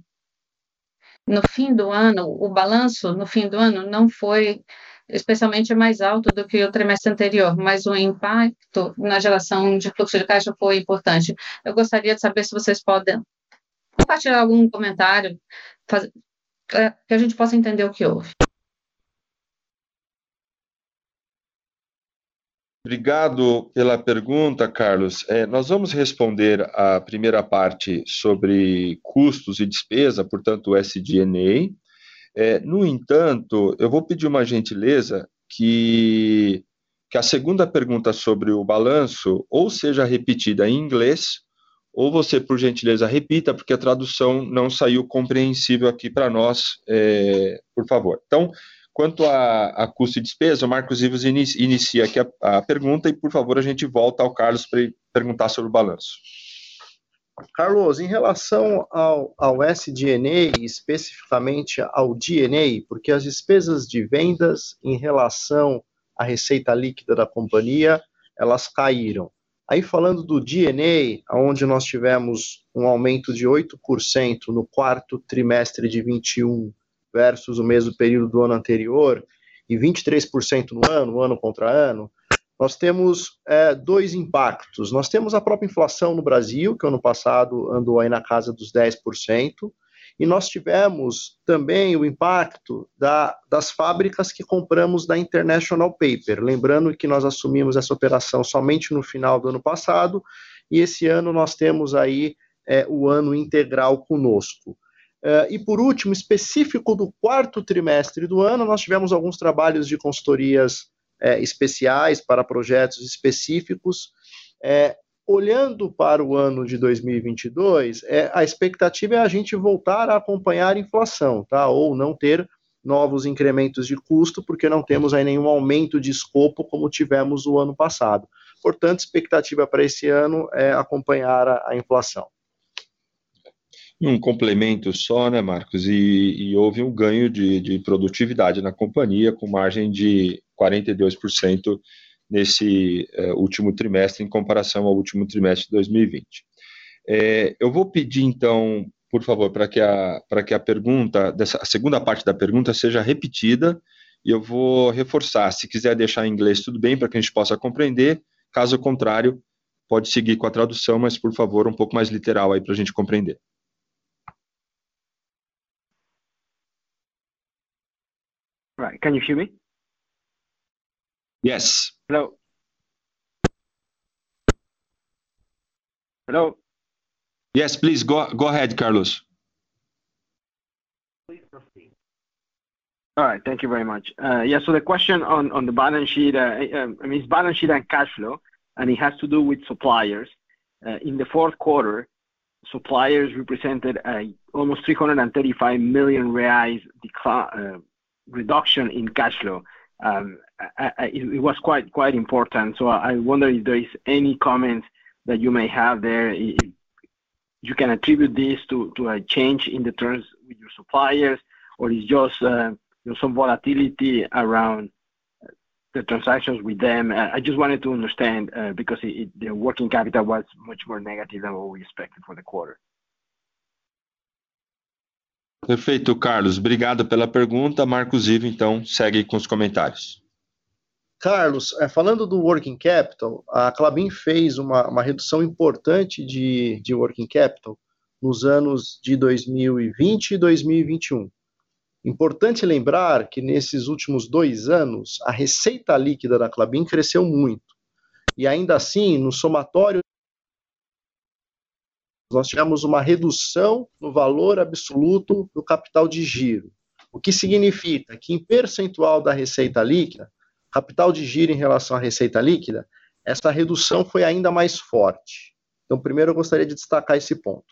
S11: No fim do ano, o balanço no fim do ano não foi especialmente mais alto do que o trimestre anterior, mas o impacto na geração de fluxo de caixa foi importante. Eu gostaria de saber se vocês podem compartilhar algum comentário faz, é, que a gente possa entender o que houve.
S2: Obrigado pela pergunta, Carlos. É, nós vamos responder a primeira parte sobre custos e despesa, portanto, o SDNA. É, no entanto, eu vou pedir uma gentileza que, que a segunda pergunta sobre o balanço ou seja repetida em inglês ou você, por gentileza, repita, porque a tradução não saiu compreensível aqui para nós, é, por favor. Então, quanto a, a, custo e despesa, o Marcos Ivos inicia, inicia aqui a, a, pergunta e, por favor, a gente volta ao Carlos para perguntar sobre o balanço.
S3: Carlos, em relação ao, ao SDNA, especificamente ao DNA, porque as despesas de vendas em relação à receita líquida da companhia, elas caíram. Aí falando do DNA, onde nós tivemos um aumento de 8% no quarto trimestre de 21 versus o mesmo período do ano anterior, e 23% no ano, ano contra ano, nós temos é, dois impactos. Nós temos a própria inflação no Brasil, que ano passado andou aí na casa dos 10%, e nós tivemos também o impacto da, das fábricas que compramos da International Paper. Lembrando que nós assumimos essa operação somente no final do ano passado, e esse ano nós temos aí é, o ano integral conosco. Uh, e por último, específico do quarto trimestre do ano, nós tivemos alguns trabalhos de consultorias é, especiais para projetos específicos, é, olhando para o ano de 2022, é, a expectativa é a gente voltar a acompanhar a inflação, tá? Ou não ter novos incrementos de custo, porque não temos aí nenhum aumento de escopo como tivemos o ano passado. Portanto, expectativa para esse ano é acompanhar a, a inflação.
S2: Um complemento só, né, Marcos? E, e houve um ganho de, de produtividade na companhia, com margem de 42% nesse uh, último trimestre em comparação ao último trimestre de 2020. É, eu vou pedir então, por favor, para que a para que a pergunta dessa a segunda parte da pergunta seja repetida e eu vou reforçar. Se quiser deixar em inglês, tudo bem, para que a gente possa compreender. Caso contrário, pode seguir com a tradução, mas por favor, um pouco mais literal aí para a gente compreender.
S12: Right. Can you hear me?
S2: Yes.
S12: Hello. Hello.
S2: Yes, please go go ahead, Carlos.
S12: Please proceed. All right, thank you very much. Uh, yeah, so the question on, on the balance sheet, uh, um, I mean, it's balance sheet and cash flow, and it has to do with suppliers. Uh, in the fourth quarter, suppliers represented a almost 335 million reais decline, uh, reduction in cash flow I, I, it, was quite quite important. So I wonder if there is any comments that you may have there. You can attribute this to, to a change in the terms with your suppliers, or is just uh, you know, some volatility around the transactions with them. I just wanted to understand uh, because the working capital was much more negative than what we expected for the quarter.
S2: Perfeito, Carlos. Obrigado pela pergunta. Marcos Ivo, então, segue com os comentários.
S3: Carlos, é, falando do working capital, a Clabin fez uma, uma redução importante de, de working capital nos anos de 2020 e 2021. Importante lembrar que nesses últimos dois anos, a receita líquida da Clabin cresceu muito. E ainda assim, no somatório, nós tivemos uma redução no valor absoluto do capital de giro. O que significa que, em percentual da receita líquida, capital de giro em relação à receita líquida, essa redução foi ainda mais forte. Então, primeiro eu gostaria de destacar esse ponto.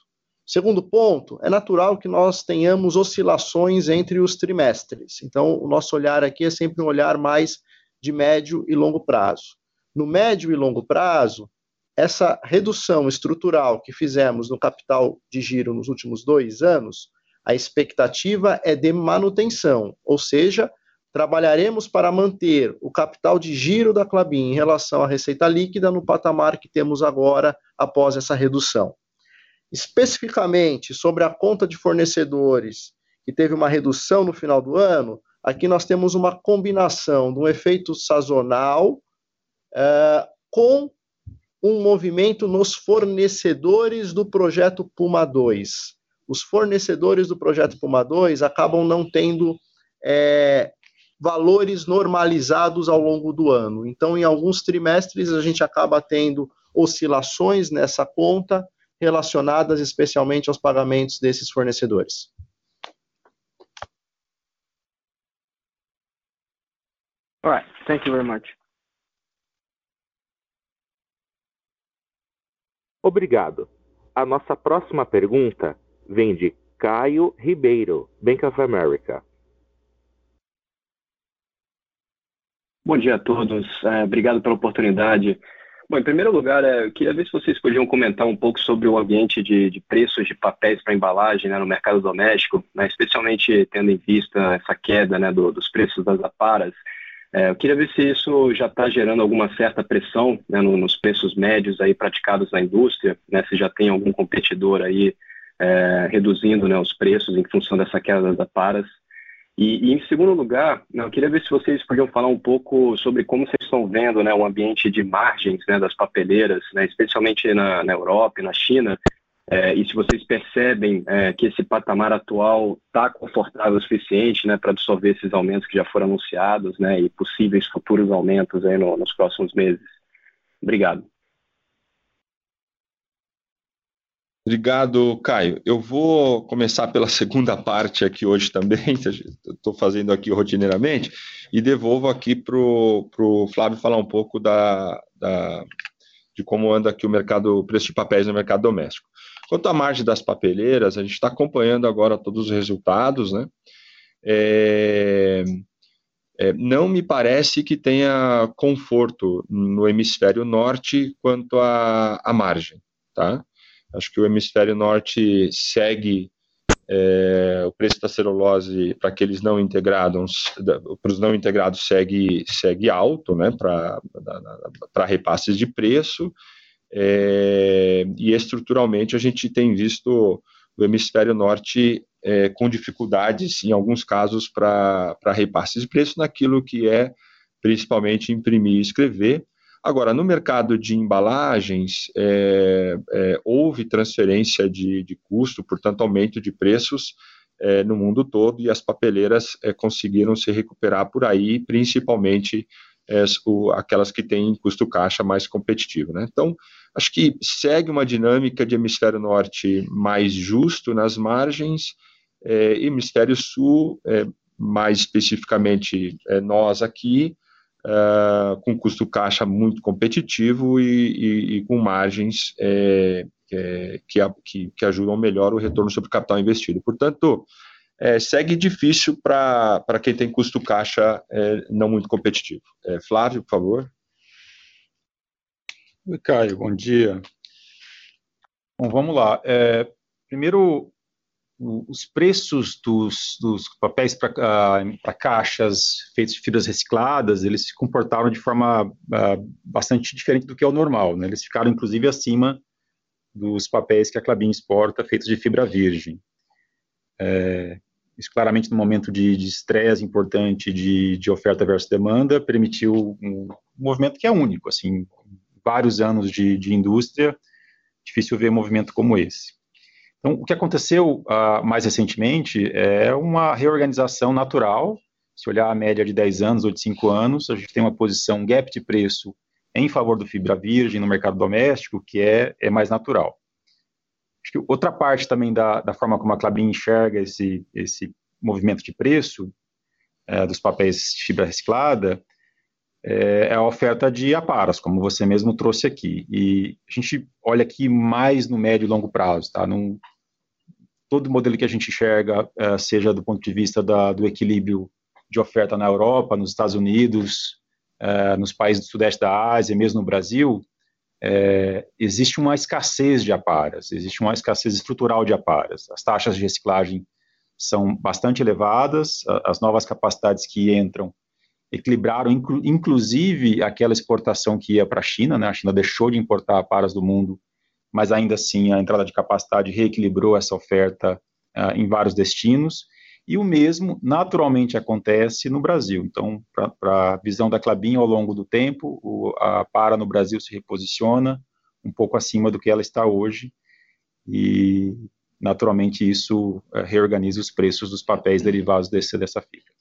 S3: Segundo ponto, é natural que nós tenhamos oscilações entre os trimestres. Então, o nosso olhar aqui é sempre um olhar mais de médio e longo prazo. No médio e longo prazo, essa redução estrutural que fizemos no capital de giro nos últimos dois anos, a expectativa é de manutenção, ou seja, trabalharemos para manter o capital de giro da Clabin em relação à receita líquida no patamar que temos agora após essa redução. Especificamente sobre a conta de fornecedores, que teve uma redução no final do ano, aqui nós temos uma combinação de um efeito sazonal uh, com um movimento nos fornecedores do projeto Puma 2. Os fornecedores do projeto Puma 2 acabam não tendo é, valores normalizados ao longo do ano. Então, em alguns trimestres, a gente acaba tendo oscilações nessa conta relacionadas especialmente aos pagamentos desses fornecedores.
S12: All right. Thank you very much.
S1: Obrigado. A nossa próxima pergunta vem de Caio Ribeiro, Bank of America.
S13: Bom dia a todos. É, obrigado pela oportunidade. Bom, em primeiro lugar, é, eu queria ver se vocês podiam comentar um pouco sobre o ambiente de, de preços de papéis para embalagem né, no mercado doméstico, né, especialmente tendo em vista essa queda né, do, dos preços das aparas. É, eu queria ver se isso já está gerando alguma certa pressão né, no, nos preços médios aí praticados na indústria, né, se já tem algum competidor aí é, reduzindo né, os preços em função dessa queda das aparas. E, e, em segundo lugar, né, eu queria ver se vocês podiam falar um pouco sobre como vocês estão vendo né, o ambiente de margens né, das papeleiras, né, especialmente na, na, Europa e na China, é, e se vocês percebem é, que esse patamar atual está confortável o suficiente né, para absorver esses aumentos que já foram anunciados né, e possíveis futuros aumentos aí no, nos próximos meses. Obrigado.
S2: Obrigado, Caio. Eu vou começar pela segunda parte aqui hoje também, estou fazendo aqui rotineiramente, e devolvo aqui para o Flávio falar um pouco da, da, de como anda aqui o mercado, o preço de papéis no mercado doméstico. Quanto à margem das papeleiras, a gente está acompanhando agora todos os resultados, né? É, é, não me parece que tenha conforto no hemisfério norte quanto à, à margem, tá? Acho que o hemisfério norte segue é, o preço da celulose para aqueles não integrados, para os não integrados segue, segue alto, né, para repasses de preço, é, e estruturalmente a gente tem visto o hemisfério norte é, com dificuldades, em alguns casos, para repasses de preço naquilo que é principalmente imprimir e escrever, Agora, no mercado de embalagens, é, é, houve transferência de, de, custo, portanto, aumento de preços é, no mundo todo, e as papeleiras é, conseguiram se recuperar por aí, principalmente aquelas que têm custo caixa mais competitivo. Né? Então, acho que segue uma dinâmica de hemisfério norte mais justo nas margens, é, hemisfério sul, mais especificamente nós aqui, uh, com custo caixa muito competitivo e, e, e com margens é, é, que, que, que, ajudam melhor o retorno sobre capital investido. Portanto, é, segue difícil para quem tem custo caixa é, não muito competitivo. É, Flávio, por favor.
S6: Oi, Caio, bom dia. Bom, vamos lá. É, primeiro, os preços dos, dos papéis para caixas feitos de fibras recicladas, eles se comportaram de forma uh, bastante diferente do que é o normal. Né? Eles ficaram, inclusive, acima dos papéis que a Clabin exporta, feitos de fibra virgem. É, isso claramente no momento de estresse importante de, de, oferta versus demanda, permitiu um, movimento que é único, assim, vários anos de, de indústria, difícil ver um movimento como esse. Então, o que aconteceu uh, mais recentemente é uma reorganização natural. Se olhar a média de 10 anos ou de 5 anos, a gente tem uma posição gap de preço em favor do fibra virgem no mercado doméstico, que é, é mais natural. Acho que outra parte também da, da forma como a Clabin enxerga esse, esse movimento de preço é, dos papéis de fibra reciclada é, é a oferta de aparas, como você mesmo trouxe aqui. E a gente olha aqui mais no médio e longo prazo, tá? Num, todo modelo que a gente enxerga, é, seja do ponto de vista da, do equilíbrio de oferta na Europa, nos Estados Unidos, é, nos países do Sudeste da Ásia, mesmo no Brasil, é, existe uma escassez de aparas, existe uma escassez estrutural de aparas. As taxas de reciclagem são bastante elevadas, as novas capacidades que entram equilibraram, inclu, inclusive, aquela exportação que ia para a China, né? A China deixou de importar paras do mundo, mas ainda assim a entrada de capacidade reequilibrou essa oferta uh, em vários destinos. E o mesmo naturalmente acontece no Brasil. Então, para a visão da Clabin ao longo do tempo, o, a para no Brasil se reposiciona um pouco acima do que ela está hoje. E naturalmente isso uh, reorganiza os preços dos papéis derivados desse, dessa fibra.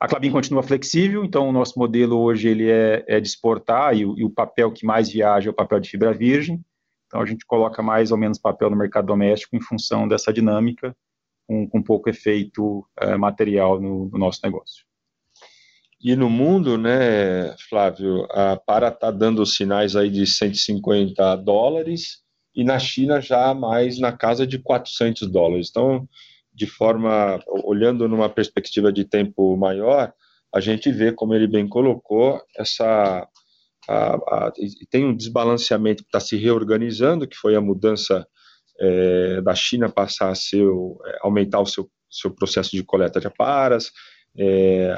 S6: A Clabin continua flexível, então o nosso modelo hoje ele é, é de exportar e, e, o papel que mais viaja é o papel de fibra virgem. Então a gente coloca mais ou menos papel no mercado doméstico em função dessa dinâmica, com, com pouco efeito é, material no, no, nosso negócio.
S2: E no mundo, né, Flávio, a Para está dando sinais aí de 150 dólares e na China já mais na casa de 400 dólares. Então de forma, olhando numa perspectiva de tempo maior, a gente vê, como ele bem colocou, essa a, a, tem um desbalanceamento que está se reorganizando, que foi a mudança é, da China passar a ser, é, aumentar o seu, seu processo de coleta de aparas, é,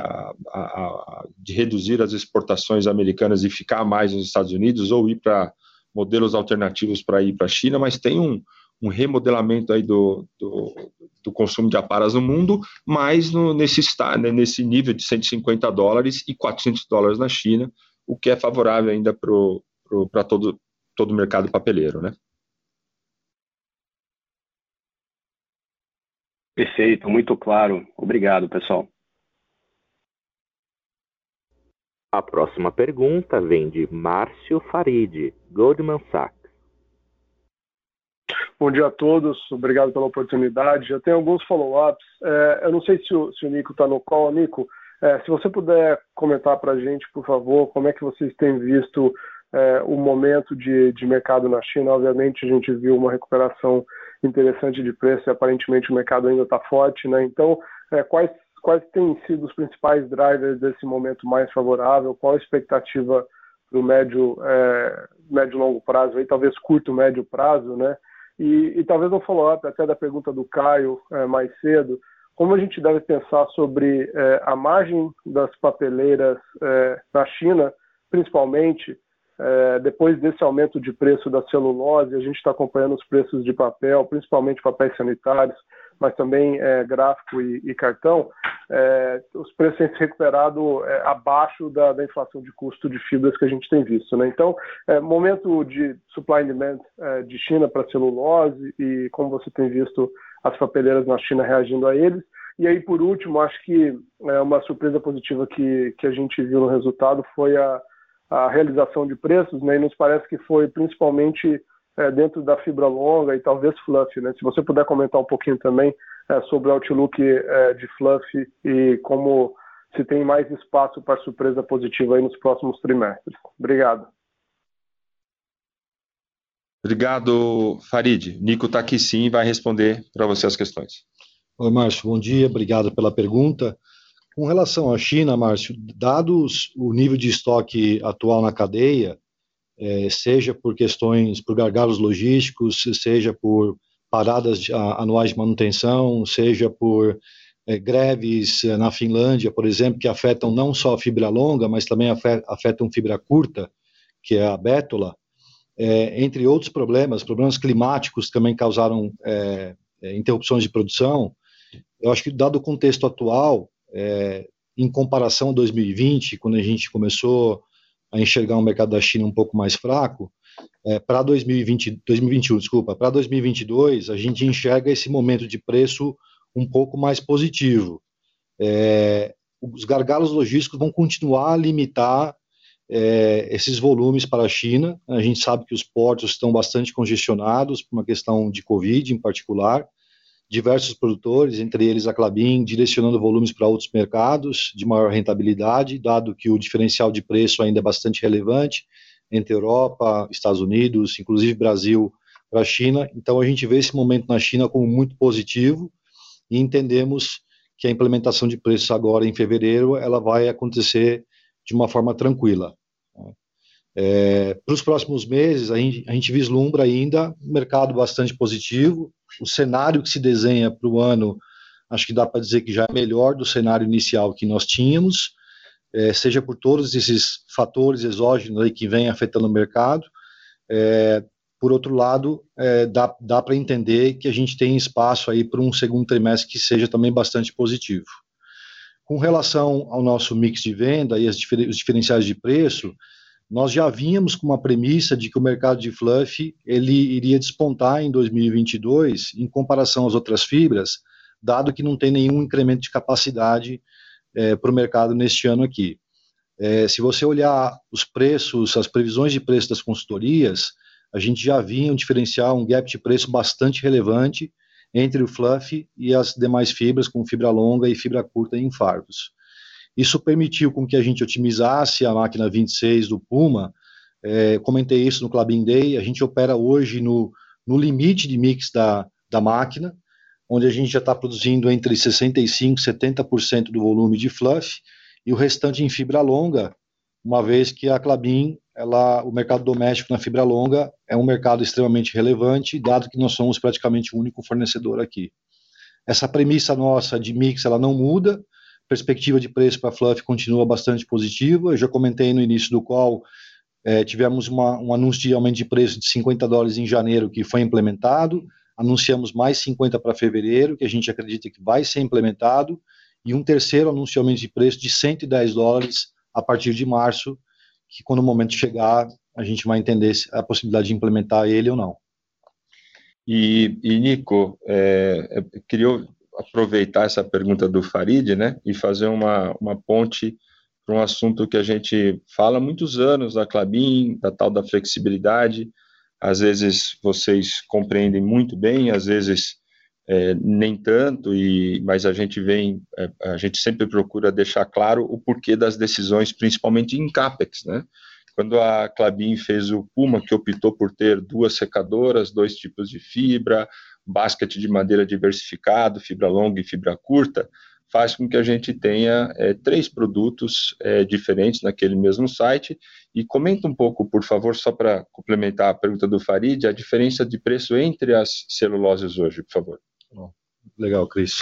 S2: a, de reduzir as exportações americanas e ficar mais nos Estados Unidos, ou ir para modelos alternativos para ir para a China, mas tem um, um remodelamento aí do, do, do, consumo de aparas no mundo, mas no, nesse, né, nesse nível de 150 dólares e 400 dólares na China, o que é favorável ainda para todo, todo o mercado papeleiro, né?
S13: Perfeito, muito claro. Obrigado, pessoal.
S1: A próxima pergunta vem de Márcio Farid, Goldman Sachs.
S14: Bom dia a todos, obrigado pela oportunidade. Já tem alguns follow-ups. É, eu não sei se o, se o Nico está no call. Nico, é, se você puder comentar para a gente, por favor, como é que vocês têm visto é, o momento de, de mercado na China. Obviamente, a gente viu uma recuperação interessante de preço e aparentemente o mercado ainda está forte. Né? Então, é, quais, quais têm sido os principais drivers desse momento mais favorável? Qual a expectativa para o médio, é, médio longo prazo, aí, talvez curto, médio prazo, né? E, e talvez um follow-up até da pergunta do Caio é, mais cedo, como a gente deve pensar sobre é, a margem das papeleiras é, na China, principalmente é, depois desse aumento de preço da celulose, a gente está acompanhando os preços de papel, principalmente papéis sanitários, mas também é, gráfico e, e cartão, é, os preços têm se recuperado é, abaixo da, da, inflação de custo de fibras que a gente tem visto. Né? Então, é, momento de supply and demand é, de China para celulose e como você tem visto as papeleiras na China reagindo a eles. E aí, por último, acho que é, uma surpresa positiva que, que a gente viu no resultado foi a, a realização de preços, né? e nos parece que foi principalmente é, dentro da fibra longa e talvez fluff. Né? Se você puder comentar um pouquinho também é, sobre o outlook é, de fluff e como se tem mais espaço para surpresa positiva aí nos próximos trimestres. Obrigado.
S2: Obrigado, Farid. Nico está aqui sim e vai responder para você as questões.
S5: Oi, Márcio, bom dia, obrigado pela pergunta. Com relação à China, Márcio, dados o nível de estoque atual na cadeia, é, seja por questões, por gargalos logísticos, seja por paradas anuais de manutenção, seja por é, greves é, na Finlândia, por exemplo, que afetam não só a fibra longa, mas também afetam fibra curta, que é a bétula, é, entre outros problemas, problemas climáticos também causaram é, é, interrupções de produção. Eu acho que, dado o contexto atual, em comparação a 2020, quando a gente começou a enxergar um mercado da China um pouco mais fraco, é, para 2020, 2021, desculpa, para 2022, a gente enxerga esse momento de preço um pouco mais positivo. É, os gargalos logísticos vão continuar a limitar é, esses volumes para a China. A gente sabe que os portos estão bastante congestionados por uma questão de Covid, em particular diversos produtores, entre eles a Clabin, direcionando volumes para outros mercados de maior rentabilidade, dado que o diferencial de preço ainda é bastante relevante entre Europa, Estados Unidos, inclusive Brasil para a China. Então a gente vê esse momento na China como muito positivo e entendemos que a implementação de preços agora em fevereiro ela vai acontecer de uma forma tranquila. É, para os próximos meses, a gente, a gente vislumbra ainda um mercado bastante positivo, o cenário que se desenha para o ano, acho que dá para dizer que já é melhor do cenário inicial que nós tínhamos, é, seja por todos esses fatores exógenos aí que vêm afetando o mercado. É, por outro lado, é, dá, dá para entender que a gente tem espaço aí para um segundo trimestre que seja também bastante positivo. Com relação ao nosso mix de venda e difer os diferenciais de preço, nós já vínhamos com uma premissa de que o mercado de fluff ele iria despontar em 2022 em comparação às outras fibras, dado que não tem nenhum incremento de capacidade é, para o mercado neste ano aqui. É, se você olhar os preços, as previsões de preço das consultorias, a gente já vinha um diferencial, um gap de preço bastante relevante entre o fluff e as demais fibras, como fibra longa e fibra curta em fardos. Isso permitiu com que a gente otimizasse a máquina 26 do Puma. É, comentei isso no Clubin Day. A gente opera hoje no, no limite de mix da, da máquina, onde a gente já está produzindo entre 65% e 70% do volume de fluff e o restante em fibra longa, uma vez que a Clabin, ela, o mercado doméstico na fibra longa é um mercado extremamente relevante, dado que nós somos praticamente o único fornecedor aqui. Essa premissa nossa de mix ela não muda, perspectiva de preço para Fluff continua bastante positiva. Eu já comentei no início do qual é, tivemos uma, um anúncio de aumento de preço de 50 dólares em janeiro que foi implementado. Anunciamos mais 50 para fevereiro, que a gente acredita que vai ser implementado. E um terceiro anúncio de aumento de preço de 110 dólares a partir de março, que quando o momento chegar, a gente vai entender a possibilidade de implementar ele ou não.
S2: E, e Nico, é, queria aproveitar essa pergunta do Farid, né, e fazer uma, uma ponte para um assunto que a gente fala há muitos anos da Clabin, da tal da flexibilidade. Às vezes vocês compreendem muito bem, às vezes é, nem tanto, e, mas a gente vem, é, a gente sempre procura deixar claro o porquê das decisões, principalmente em CAPEX, né? Quando a Clabin fez o Puma, que optou por ter duas secadoras, dois tipos de fibra, basket de madeira diversificado, fibra longa e fibra curta, faz com que a gente tenha é, três produtos é, diferentes naquele mesmo site. E comenta um pouco, por favor, só para complementar a pergunta do Farid, a diferença de preço entre as celuloses hoje, por favor.
S5: Legal, Cris.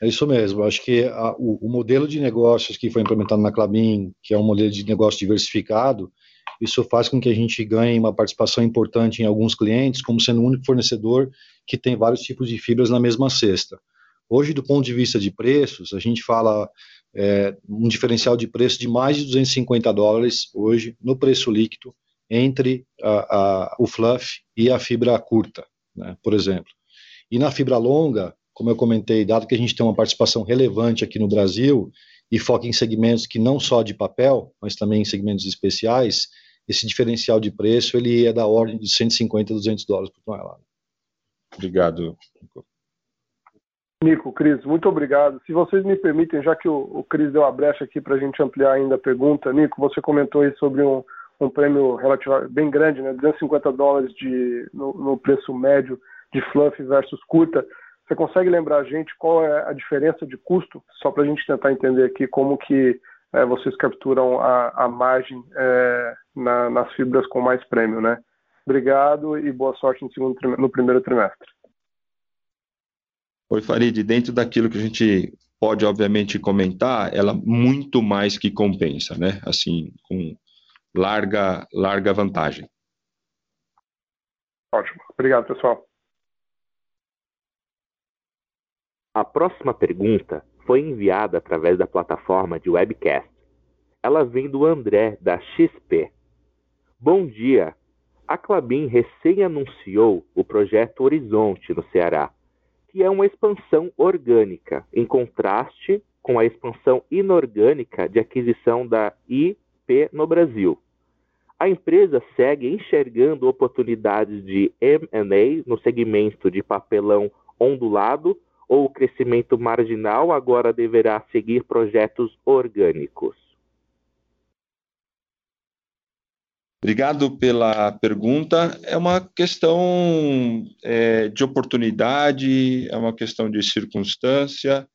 S5: É isso mesmo. Acho que a, o, o, modelo de negócios que foi implementado na Clabin, que é um modelo de negócio diversificado, isso faz com que a gente ganhe uma participação importante em alguns clientes, como sendo o único fornecedor que tem vários tipos de fibras na mesma cesta. Hoje, do ponto de vista de preços, a gente fala é, um diferencial de preço de mais de 250 dólares hoje no preço líquido entre a, a, o fluff e a fibra curta, né, por exemplo. E na fibra longa, como eu comentei, dado que a gente tem uma participação relevante aqui no Brasil e foca em segmentos que não só de papel, mas também em segmentos especiais, esse diferencial de preço ele é da ordem de 150 a 200 dólares por tonelada.
S2: Obrigado,
S14: Nico. Nico, Cris, muito obrigado. Se vocês me permitem, já que o, o Cris deu a brecha aqui para a gente ampliar ainda a pergunta, Nico, você comentou aí sobre um, um prêmio relativo bem grande, né, 250 dólares de, no, no preço médio de fluff versus curta. Você consegue lembrar a gente qual é a diferença de custo, só para a gente tentar entender aqui como que é, vocês capturam a, a margem é, na, nas fibras com mais prêmio, né? Obrigado e boa sorte no, segundo, no primeiro trimestre.
S2: Oi, Farid, dentro daquilo que a gente pode, obviamente, comentar, ela muito mais que compensa, né? Assim, com larga, larga vantagem.
S14: Ótimo. Obrigado, pessoal.
S1: A próxima pergunta foi enviada através da plataforma de webcast. Ela vem do André, da XP. Bom dia. A Clabin recém anunciou o projeto Horizonte no Ceará, que é uma expansão orgânica, em contraste com a expansão inorgânica de aquisição da IP no Brasil. A empresa segue enxergando oportunidades de M&A no segmento de papelão ondulado ou crescimento marginal agora deverá seguir projetos orgânicos?
S2: Obrigado pela pergunta. É uma questão é, de oportunidade, é uma questão de circunstância.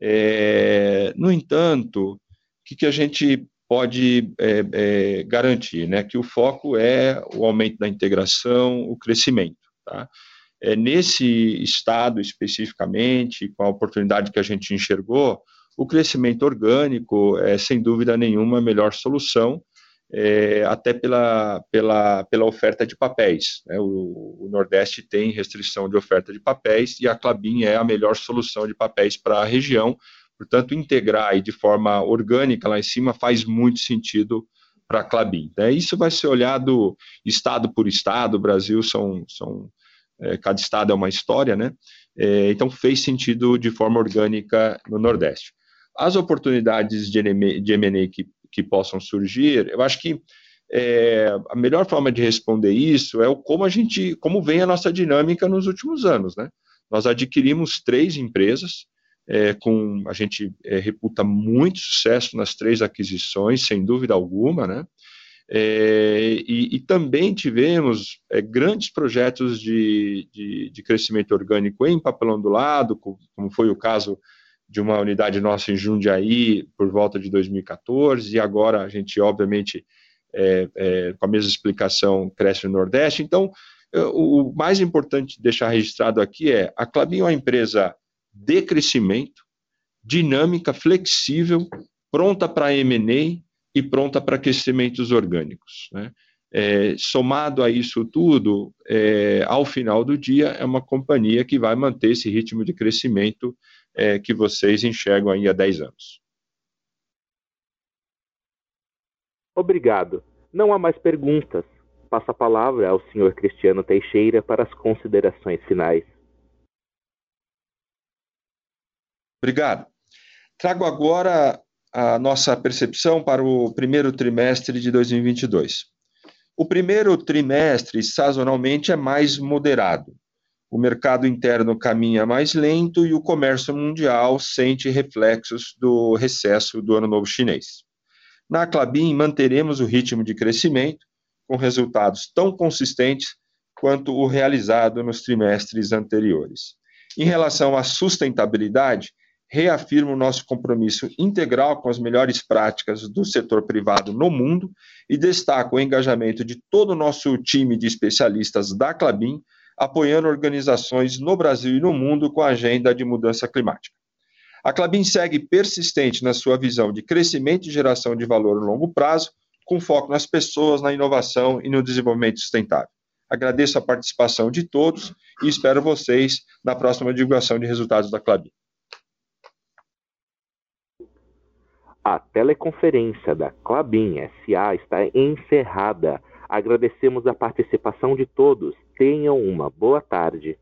S2: É, no entanto, o que, que, a gente pode é, é garantir? Né? Que o foco é o aumento da integração, o crescimento. Tá? É, nesse estado especificamente, com a oportunidade que a gente enxergou, o crescimento orgânico é, sem dúvida nenhuma, a melhor solução, é, até pela, pela, pela oferta de papéis. Né? O, o, Nordeste tem restrição de oferta de papéis e a Clabin é a melhor solução de papéis para a região. Portanto, integrar e de forma orgânica lá em cima faz muito sentido para a Clabin. Né? Isso vai ser olhado estado por estado, o Brasil são, são é, cada estado é uma história, né? É, então fez sentido de forma orgânica no Nordeste. As oportunidades de M&A que, que possam surgir, eu acho que é, a melhor forma de responder isso é o como a gente, como vem a nossa dinâmica nos últimos anos, né? Nós adquirimos três empresas, é, com a gente é, reputa muito sucesso nas três aquisições, sem dúvida alguma, né? É, e, e, também tivemos é, grandes projetos de, de, de, crescimento orgânico em papelão do lado, como, foi o caso de uma unidade nossa em Jundiaí por volta de 2014, e agora a gente, obviamente, é, é, com a mesma explicação, cresce no Nordeste. Então, o mais importante deixar registrado aqui é a Clabin é uma empresa de crescimento, dinâmica, flexível, pronta para M&A, e pronta para crescimentos orgânicos. Né? É, somado a isso tudo, é, ao final do dia, é uma companhia que vai manter esse ritmo de crescimento é, que vocês enxergam aí há 10 anos.
S1: Obrigado. Não há mais perguntas. Passo a palavra ao senhor Cristiano Teixeira para as considerações finais.
S2: Obrigado. Trago agora a nossa percepção para o primeiro trimestre de 2022. O primeiro trimestre, sazonalmente, é mais moderado. O mercado interno caminha mais lento e o comércio mundial sente reflexos do recesso do Ano Novo Chinês. Na Clabin, manteremos o ritmo de crescimento, com resultados tão consistentes quanto o realizado nos trimestres anteriores. Em relação à sustentabilidade, reafirma o nosso compromisso integral com as melhores práticas do setor privado no mundo e destaca o engajamento de todo o nosso time de especialistas da Clabin, apoiando organizações no Brasil e no mundo com a agenda de mudança climática. A Clabin segue persistente na sua visão de crescimento e geração de valor no longo prazo, com foco nas pessoas, na inovação e no desenvolvimento sustentável. Agradeço a participação de todos e espero vocês na próxima divulgação de resultados da Clabin.
S1: A teleconferência da Clabin SA está encerrada. Agradecemos a participação de todos. Tenham uma boa tarde.